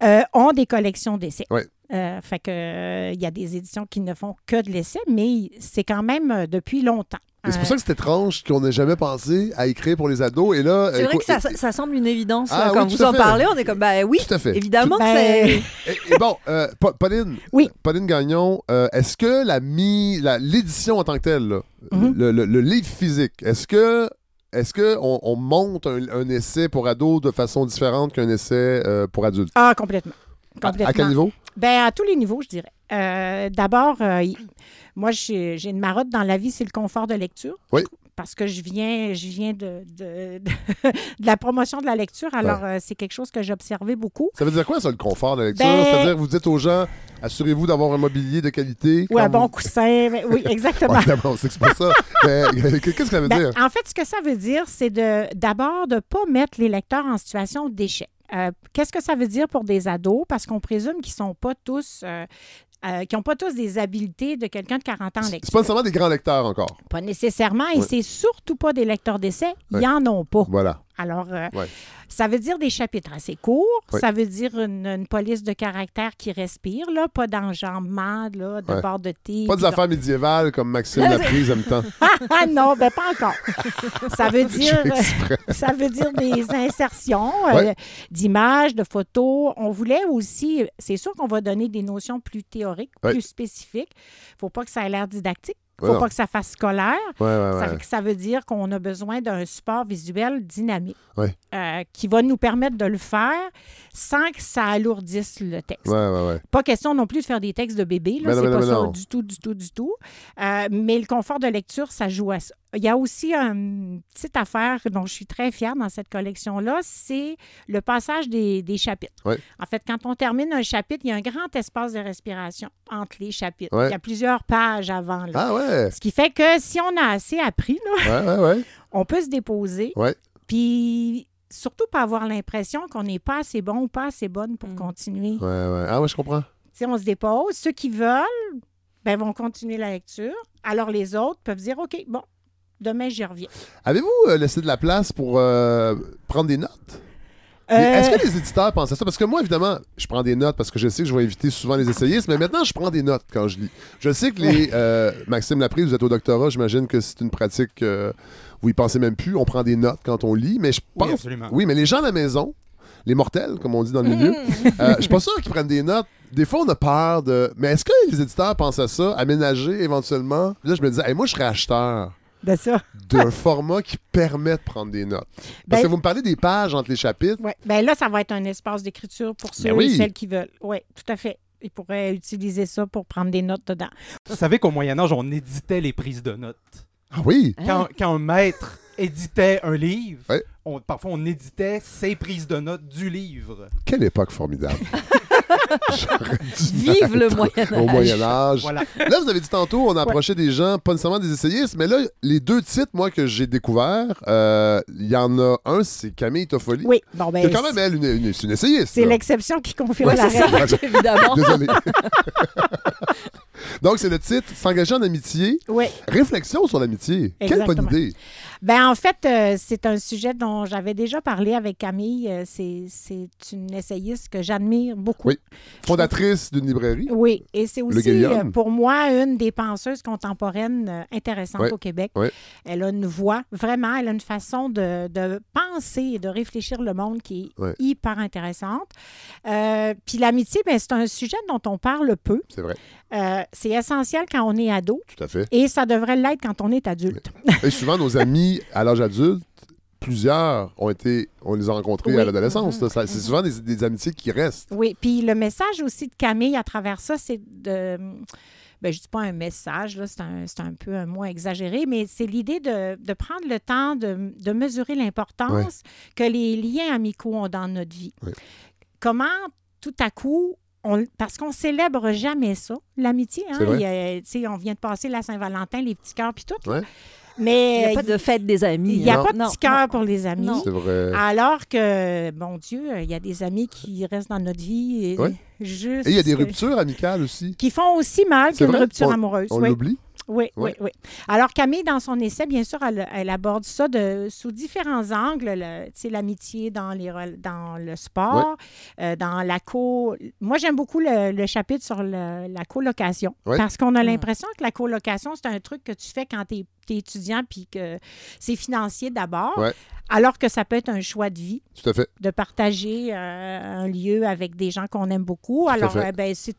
euh, ont des collections d'essais. Euh, fait que euh, il y a des éditions qui ne font que de l'essai, mais c'est quand même euh, depuis longtemps. C'est pour ça que c'est étrange qu'on n'ait jamais pensé à écrire pour les ados. Et là, C'est vrai que ça, ça semble une évidence. Ah là, oui, quand tout vous en fait. parlez, on est comme, bah oui, Tout à fait. évidemment que Ben, c'est... [laughs] Et, et bon, euh, Pa- Pauline, Oui. Pauline Gagnon, euh, est-ce que la mi, la- l'édition en tant que telle, là, Mhm. le, le- le livre physique, est-ce que est-ce que on, on monte un, un essai pour ados de façon différente qu'un essai euh, pour adultes? Ah, complètement. À, Complètement. à quel niveau? Ben, à tous les niveaux, je dirais. Euh, D'abord, euh, moi, j'ai une marotte dans la vie, c'est le confort de lecture. Oui. Parce que je viens, je viens de, de, de- [laughs] de la promotion de la lecture. Alors, euh, c'est quelque chose que j'ai observé beaucoup. Ça veut dire quoi, ça, le confort de la lecture? Ben- C'est-à-dire, vous dites aux gens, assurez-vous d'avoir un mobilier de qualité. Ou un bon vous- coussin. mais- Oui, [laughs] exactement. Ouais, d'abord, on sait que c'est pas ça. [laughs] Qu'est-ce que ça veut Ben, dire? en fait, ce que ça veut dire, c'est de d'abord de ne pas mettre les lecteurs en situation d'échec. Euh, Qu'est-ce que ça veut dire pour des ados? Parce qu'on présume qu'ils sont pas tous. euh, euh, qui n'ont pas tous des habiletés de quelqu'un de 40 ans en C'est pas nécessairement des grands lecteurs encore. Pas nécessairement, et c'est surtout pas des lecteurs d'essai. Ils en ont pas. Voilà. Alors, euh, Ouais. ça veut dire des chapitres assez courts. Ça veut dire une, une police de caractère qui respire, là, pas d'enjambement, là, de Ouais. bord de thé. Pas des affaires médiévales comme Maxime [laughs] Laprise aime tant. ah [laughs] non, ben pas encore. ça veut [laughs] dire ça veut dire des insertions euh, d'images, de photos. On voulait aussi, c'est sûr qu'on va donner des notions plus théoriques, plus spécifiques. faut pas que ça ait l'air didactique. Faut pas que ça fasse scolaire. Ouais, ouais, Ça, ouais. fait que ça veut dire qu'on a besoin d'un support visuel dynamique euh, qui va nous permettre de le faire sans que ça alourdisse le texte. Pas question non plus de faire des textes de bébé, là, c'est non, pas ça non. du tout, du tout, du tout. Euh, mais le confort de lecture, ça joue à ça. Il y a aussi une petite affaire dont je suis très fière dans cette collection-là, c'est le passage des, des chapitres. Ouais. En fait, quand on termine un chapitre, il y a un grand espace de respiration entre les chapitres. Ouais. Il y a plusieurs pages avant. là. Ah ouais. Ce qui fait que si on a assez appris, là, Ouais, ouais, ouais. [laughs] on peut se déposer. Puis surtout pas avoir l'impression qu'on n'est pas assez bon ou pas assez bonne pour Mm. continuer. Ouais, ouais. Ah ouais, je comprends. Si on se dépose, ceux qui veulent ben, vont continuer la lecture. Alors les autres peuvent dire OK, bon, demain j'y reviens. Avez-vous euh, laissé de la place pour euh, prendre des notes? Euh, Est-ce que les éditeurs pensent à ça? Parce que moi, évidemment, je prends des notes parce que je sais que je vais inviter souvent les essayistes, mais maintenant, je prends des notes quand je lis. Je sais que les. euh, Maxime Laprise, vous êtes au doctorat, j'imagine que c'est une pratique euh, où ils pensez même plus. On prend des notes quand on lit, mais je pense. Oui, absolument. Oui, mais les gens à la maison, les mortels, comme on dit dans le milieu, euh, je suis pas sûr qu'ils prennent des notes. Des fois, on a peur de. Mais est-ce que les éditeurs pensent à ça, aménager éventuellement? Là, je me disais, Hey, moi, je serais acheteur ben ça. d'un format qui permet de prendre des notes. Parce Ben- que vous me parlez des pages entre les chapitres. Ouais. Ben là, ça va être un espace d'écriture pour ceux Ben oui. et celles qui veulent. Oui, tout à fait. Ils pourraient utiliser ça pour prendre des notes dedans. Vous savez qu'au Moyen Âge, on éditait les prises de notes. Ah oui! Quand, quand un maître éditait un livre, Ouais. on- parfois on éditait ses prises de notes du livre. Quelle époque formidable. [laughs] J'aurais dû Vive le naître Moyen Âge. Au Moyen Âge. Voilà. Là, vous avez dit tantôt, on approchait des gens, pas nécessairement des essayistes, mais là, les deux titres, moi, que j'ai découverts, euh, il y en a un, c'est Camille Toffoli. Oui, bon, ben. Qui est quand même, elle, une, une- c'est une essayiste. C'est l'exception qui confirme Ouais, la c'est règle. [laughs] évidemment. Désolé. [laughs] Donc, c'est le titre S'engager en amitié. Oui. Réflexion sur l'amitié. Quelle bonne idée. Ben en fait, euh, c'est un sujet dont j'avais déjà parlé avec Camille. Euh, c'est, c'est une essayiste que j'admire beaucoup. Oui. Fondatrice d'une librairie. Oui, et c'est aussi euh, pour moi une des penseuses contemporaines intéressantes au Québec. ouais. Elle a une voix, vraiment, elle a une façon de, de penser et de réfléchir le monde qui est Ouais. hyper intéressante. Puis l'amitié, ben, c'est un sujet dont on parle peu. C'est vrai. Euh, c'est essentiel quand on est ado Tout à fait. et ça devrait l'être quand on est adulte. Et souvent, nos amis à l'âge adulte, plusieurs ont été, on les a rencontrés Oui. à l'adolescence. Mhm. C'est souvent des, des amitiés qui restent. Oui, puis le message aussi de Camille à travers ça, c'est de. Ben, je ne dis pas un message, c'est un, un peu un mot exagéré, mais c'est l'idée de, de prendre le temps de, de mesurer l'importance que les liens amicaux ont dans notre vie. Comment tout à coup, on- parce qu'on célèbre jamais ça, l'amitié. Hein? A- on vient de passer la Saint-Valentin, les petits cœurs puis tout. Ouais. Mais Il n'y a pas de fête des amis. il n'y a hein. pas de cœurs non. pour les amis. Non. C'est vrai. Alors que, bon Dieu, il y a des amis qui restent dans notre vie et Ouais. juste. Et il y a des ruptures amicales aussi. Qui font aussi mal C'est qu'une rupture On- amoureuse. On oui. l'oublie? Oui, oui, oui. Alors, Camille, dans son essai, bien sûr, elle, elle aborde ça de, sous différents angles. le- Tu sais, l'amitié dans, les, dans le sport, euh, dans la co... Moi, j'aime beaucoup le, le chapitre sur le- la colocation. Ouais. Parce qu'on a l'impression que la colocation, c'est un truc que tu fais quand tu es, étudiant puis que c'est financier d'abord. Alors que ça peut être un choix de vie Tout à fait. de partager euh, un lieu avec des gens qu'on aime beaucoup. Alors, euh, ben, c'est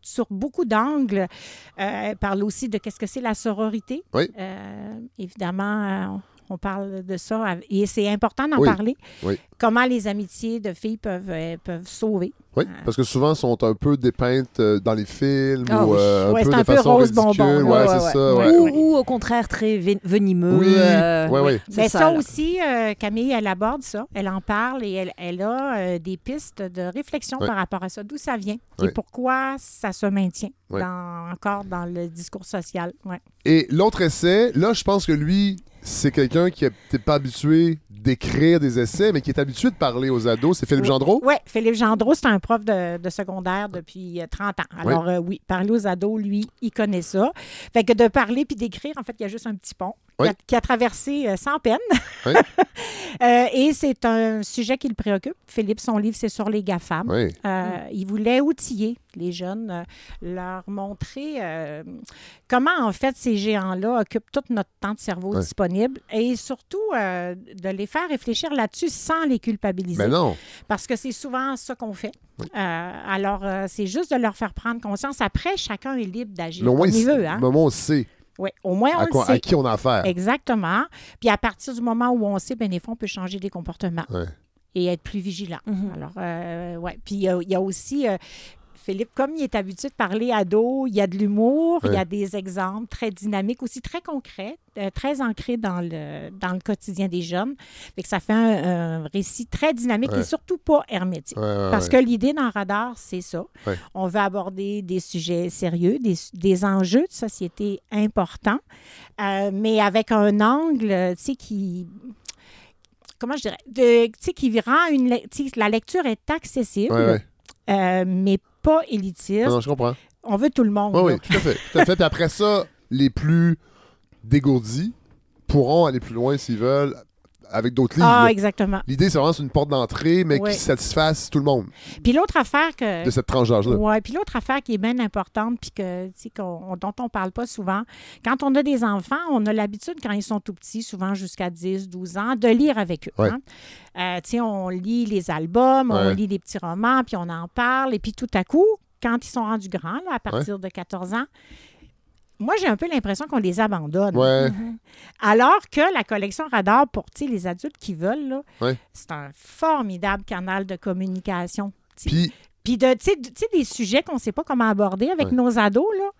sur beaucoup d'angles. Euh, elle parle aussi de qu'est-ce que c'est la sororité. Oui. Euh, évidemment, euh, on parle de ça et c'est important d'en Oui. parler. Oui. Comment les amitiés de filles peuvent, euh, peuvent sauver. Oui, Euh. parce que souvent, sont un peu dépeintes euh, dans les films Ah ou oui. euh, un Ouais, peu c'est de un peu façon rose ridicule. bonbon, Ouais, là. c'est Ouais, ça. ouais. ouais. Ou, ou au contraire très ven- venimeux. Oui, euh, ouais. c'est Mais ça, aussi, euh, Camille, elle aborde ça. Elle en parle et elle, elle a euh, des pistes de réflexion par rapport à ça. D'où ça vient et pourquoi ça se maintient dans, encore dans le discours social. Ouais. Et l'autre essai, là, je pense que lui, c'est quelqu'un qui n'est peut-être pas habitué d'écrire des essais, mais qui est habitué de parler aux ados. C'est Philippe Oui. Gendreau? Oui, Philippe Gendreau, c'est un prof de, de secondaire depuis euh, 30 ans. Alors, euh, oui, parler aux ados, lui, il connaît ça. Fait que de parler puis d'écrire, en fait, il y a juste un petit pont. Oui. qui, a, traversé euh, sans peine. Oui. [laughs] Euh, et c'est un sujet qui le préoccupe. Philippe, son livre, c'est sur les GAFAM. Oui. Euh, Il voulait outiller les jeunes, euh, leur montrer comment, en fait, ces géants-là occupent tout notre temps de cerveau disponible et surtout de les faire réfléchir là-dessus sans les culpabiliser. Mais non. Parce que c'est souvent ça qu'on fait. Alors, c'est juste de leur faire prendre conscience. Après, chacun est libre d'agir comme il veut. Hein? moins, on sait Oui, au moins, on à, le sait. à qui on a affaire? Exactement. Puis à partir du moment où on sait, bien, des fois, on peut changer des comportements Ouais. et être plus vigilant. Mhm. Alors, euh, ouais. Puis il y, a- il y a aussi, euh, Philippe, comme il est habitué de parler à dos, il y a de l'humour, il y a des exemples très dynamiques, aussi très concrets, euh, très ancrés dans le, dans le quotidien des jeunes. Fait que ça fait un, un récit très dynamique et surtout pas hermétique. Parce que l'idée dans Radar, c'est ça. On veut aborder des sujets sérieux, des, des enjeux de société importants, euh, mais avec un angle, euh, tu sais, qui comment je dirais, de, qui rend une, la lecture est accessible, Ouais, ouais. euh, mais pas élitiste. Non, non, je comprends. On veut tout le monde. Oui, tout à fait. Tout à fait. Puis après ça, les plus dégourdis pourront aller plus loin s'ils veulent avec d'autres livres. Ah, là. exactement. L'idée, c'est vraiment une porte d'entrée, mais qui satisfasse tout le monde Puis l'autre affaire que. de cette tranche d'âge-là. Ouais, puis l'autre affaire qui est bien importante, puis que, sais, qu'on- dont on parle pas souvent, quand on a des enfants, on a l'habitude, quand ils sont tout petits, souvent jusqu'à 10, 12 ans, de lire avec eux. Ouais. hein. Euh, tu sais, on lit les albums, on lit les petits romans, puis on en parle, et puis tout à coup, quand ils sont rendus grands, là, à partir de 14 ans, moi, j'ai un peu l'impression qu'on les abandonne. Ouais. Alors que la collection Radar, pour les adultes qui veulent, là, Ouais. c'est un formidable canal de communication. Puis, Puis de, des sujets qu'on ne sait pas comment aborder avec Ouais. nos ados, là,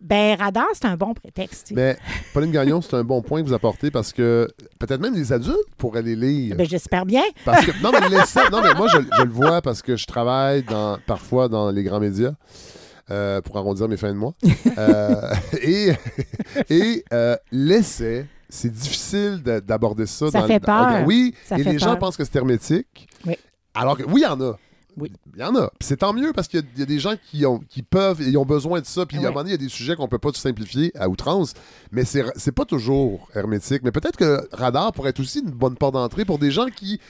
ben Radar, c'est un bon prétexte. mais Pauline Gagnon, c'est un bon point que vous apportez parce que peut-être même les adultes pourraient les lire. Ben, J'espère bien. Parce que, non, mais laissez- non, mais moi, je, je le vois parce que je travaille dans, parfois dans les grands médias euh, pour arrondir mes fins de mois. Euh, [laughs] et [laughs] et euh, l'essai, c'est difficile de- d'aborder ça. Ça dans, fait dans- peur. oui, Ça et fait les gens peur. pensent que c'est hermétique. Oui. Alors que, oui, il y en a. Oui. Il y en a. Puis c'est tant mieux parce qu'il y a- il y, a des gens qui, ont, qui peuvent et ils ont besoin de ça. Puis à un moment donné, il y a des sujets qu'on peut pas tout simplifier à outrance. Mais c'est c'est pas toujours hermétique. Mais peut-être que Radar pourrait être aussi une bonne porte d'entrée pour des gens qui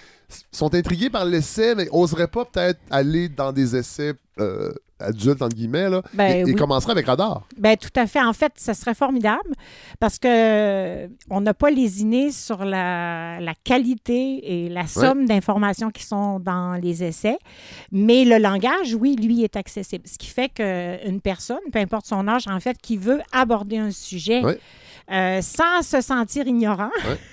sont intrigués par l'essai, mais oseraient pas peut-être aller dans des essais euh, adultes, entre guillemets, là, Ben et, et oui. commenceraient avec Radar. Ben tout à fait. En fait, ce serait formidable parce que euh, on n'a pas lésiné sur la, la qualité et la somme d'informations qui sont dans les essais, mais le langage, oui, lui, est accessible. Ce qui fait qu'une personne, peu importe son âge, en fait, qui veut aborder un sujet Ouais. euh, sans se sentir ignorant, Ouais. [laughs]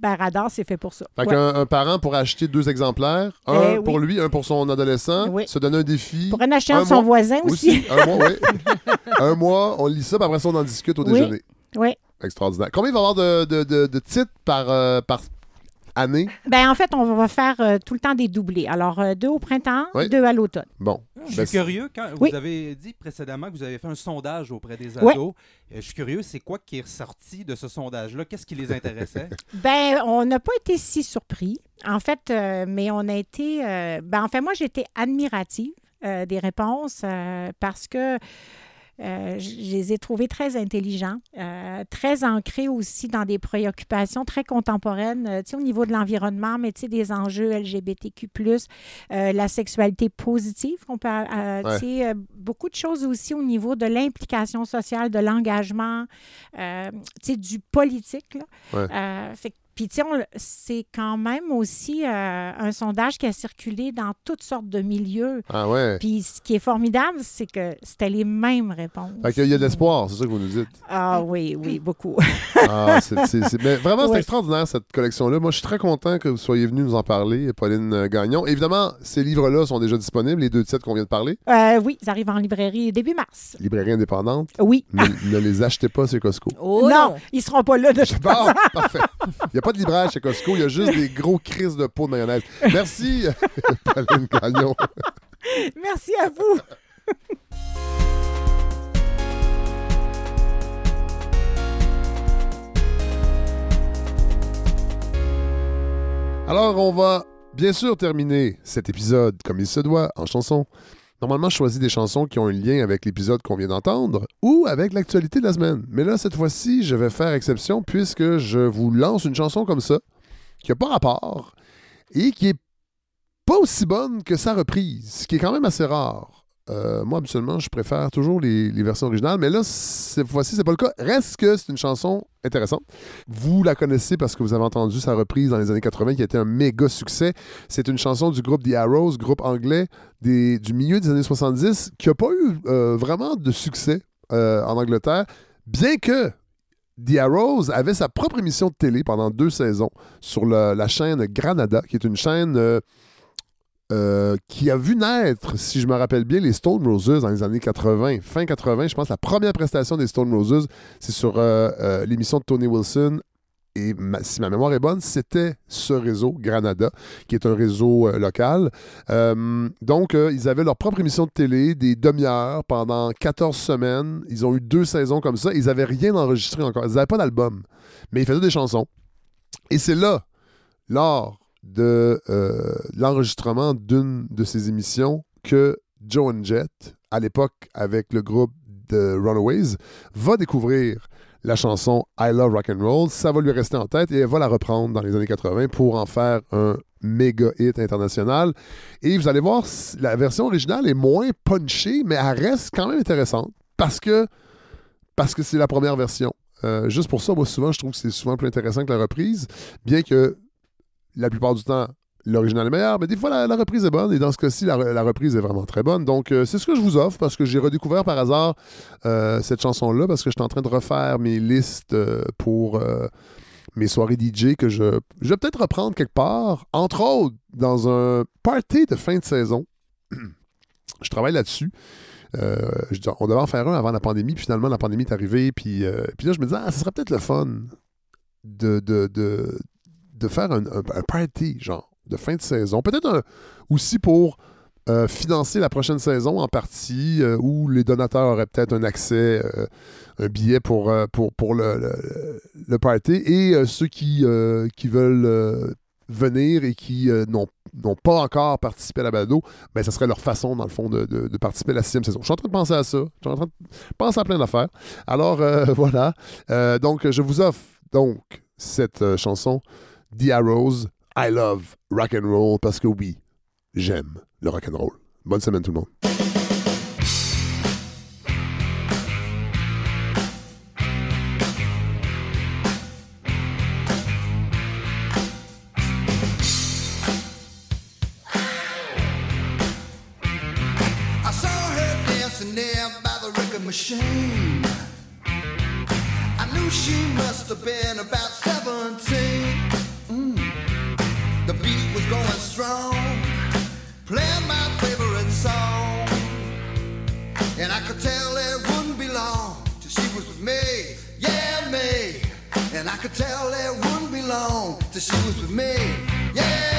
ben Radar, c'est fait pour ça. Fait Ouais. qu'un un parent pourrait acheter deux exemplaires, un Eh oui. pour lui, un pour son adolescent, Oui. se donner un défi. Pour en acheter un un de son mois voisin aussi. un mois, oui. [laughs] un mois, on lit ça, puis après ça, on en discute au Oui. déjeuner. Oui. Extraordinaire. Combien il va y avoir de, de- de- de titres par, euh, par année? Ben en fait, on va faire euh, tout le temps des doublés. Alors, euh, deux au printemps, Oui. deux à l'automne. Bon. Je Ben, suis curieux, quand Oui. vous avez dit précédemment que vous avez fait un sondage auprès des ados. Euh, Je suis curieux, c'est quoi qui est ressorti de ce sondage-là? Qu'est-ce qui les intéressait? [laughs] Ben, on n'a pas été si surpris, en fait, euh, mais on a été. euh, ben, en fait, moi, j'étais admirative euh, des réponses euh, parce que. Euh, je les ai trouvés très intelligents, euh, très ancrés aussi dans des préoccupations très contemporaines, euh, tu sais, au niveau de l'environnement, mais tu sais, des enjeux LGBTQ+, euh, la sexualité positive, qu'on peut, Ouais. tu sais, beaucoup de choses aussi au niveau de l'implication sociale, de l'engagement, tu sais, du politique, là. Ouais. Fait que- puis, tu sais, c'est quand même aussi euh, un sondage qui a circulé dans toutes sortes de milieux. Ah ouais. Puis, ce qui est formidable, c'est que c'était les mêmes réponses. Fait qu'il y a de l'espoir, c'est ça que vous nous dites. Ah oui, oui, beaucoup. Ah, c'est, c'est- c'est- mais vraiment, c'est extraordinaire, cette collection-là. Moi, je suis très content que vous soyez venu nous en parler, Pauline euh, Gagnon. Évidemment, ces livres-là sont déjà disponibles, les deux titres qu'on vient de parler. Euh, oui, ils arrivent en librairie début mars. Librairie indépendante? Oui. Ne, ne les achetez pas chez Costco. Oh non, ils seront pas là de toute Bon, façon. parfait. Il n'y a pas de libraire chez Costco, il y a juste des gros crises de peau de mayonnaise. Merci, [laughs] Pauline Gagnon. Merci à vous. Alors, on va bien sûr terminer cet épisode comme il se doit, en chanson. Normalement, je choisis des chansons qui ont un lien avec l'épisode qu'on vient d'entendre ou avec l'actualité de la semaine. Mais là, cette fois-ci, je vais faire exception puisque je vous lance une chanson comme ça, qui n'a pas rapport et qui est pas aussi bonne que sa reprise, ce qui est quand même assez rare. Euh, moi, habituellement, je préfère toujours les, versions originales, mais là, cette fois-ci, c'est pas le cas. Reste que c'est une chanson intéressante. Vous la connaissez parce que vous avez entendu sa reprise dans les années 80 qui a été un méga succès. C'est une chanson du groupe The Arrows, groupe anglais du milieu des années 70, qui n'a pas eu euh, vraiment de succès euh, en Angleterre, bien que The Arrows avait sa propre émission de télé pendant deux saisons sur la chaîne Granada, qui est une chaîne euh, qui a vu naître, si je me rappelle bien, les Stone Roses dans les années 80. Fin 80, je pense, la première prestation des Stone Roses, c'est sur euh, euh, l'émission de Tony Wilson. Et si ma mémoire est bonne, c'était ce réseau, Granada, qui est un réseau local. Donc, ils avaient leur propre émission de télé, des demi-heures pendant 14 semaines. Ils ont eu deux saisons comme ça. Ils n'avaient rien enregistré encore. Ils n'avaient pas d'album. Mais ils faisaient des chansons. Et c'est là, lors de euh, l'enregistrement d'une de ces émissions, que Joan Jett, à l'époque avec le groupe de Runaways, va découvrir la chanson I Love Rock and Roll. Ça va lui rester en tête et elle va la reprendre dans les années 80 pour en faire un méga hit international. Et vous allez voir, la version originale est moins punchée, mais elle reste quand même intéressante parce que parce que c'est la première version. Euh, juste pour ça, moi, souvent, je trouve que c'est souvent plus intéressant que la reprise, bien que la plupart du temps, l'original est meilleur, mais des fois, la, reprise est bonne, et dans ce cas-ci, la, reprise est vraiment très bonne. Donc, euh, c'est ce que je vous offre, parce que j'ai redécouvert par hasard euh, cette chanson-là, parce que j'étais en train de refaire mes listes euh, pour mes soirées DJ que je, vais peut-être reprendre quelque part, entre autres, dans un party de fin de saison. [clears throat] je travaille là-dessus. On devait en faire un avant la pandémie, puis finalement, la pandémie est arrivée, puis, là, je me disais, ah, ce serait peut-être le fun de, de, de faire un, party, genre, de fin de saison. Peut-être aussi pour euh, financer la prochaine saison en partie, euh, où les donateurs auraient peut-être un accès, euh, un billet pour, pour, pour le, le, party, et ceux qui, qui veulent venir et qui n'ont pas encore participé à la balado, ben, ça serait leur façon, dans le fond, de, de- de participer à la sixième saison. Je suis en train de penser à ça. Je suis en train de penser à plein d'affaires. Alors, [laughs] voilà. Donc, je vous offre donc cette chanson, The Arrows, I Love Rock and Roll, parce que oui, j'aime le rock and roll. Bonne semaine tout le monde. Machine. I knew she must have been about strong, playing my favorite song. And I could tell it wouldn't be long till she was with me, yeah, me. And I could tell it wouldn't be long till she was with me, yeah,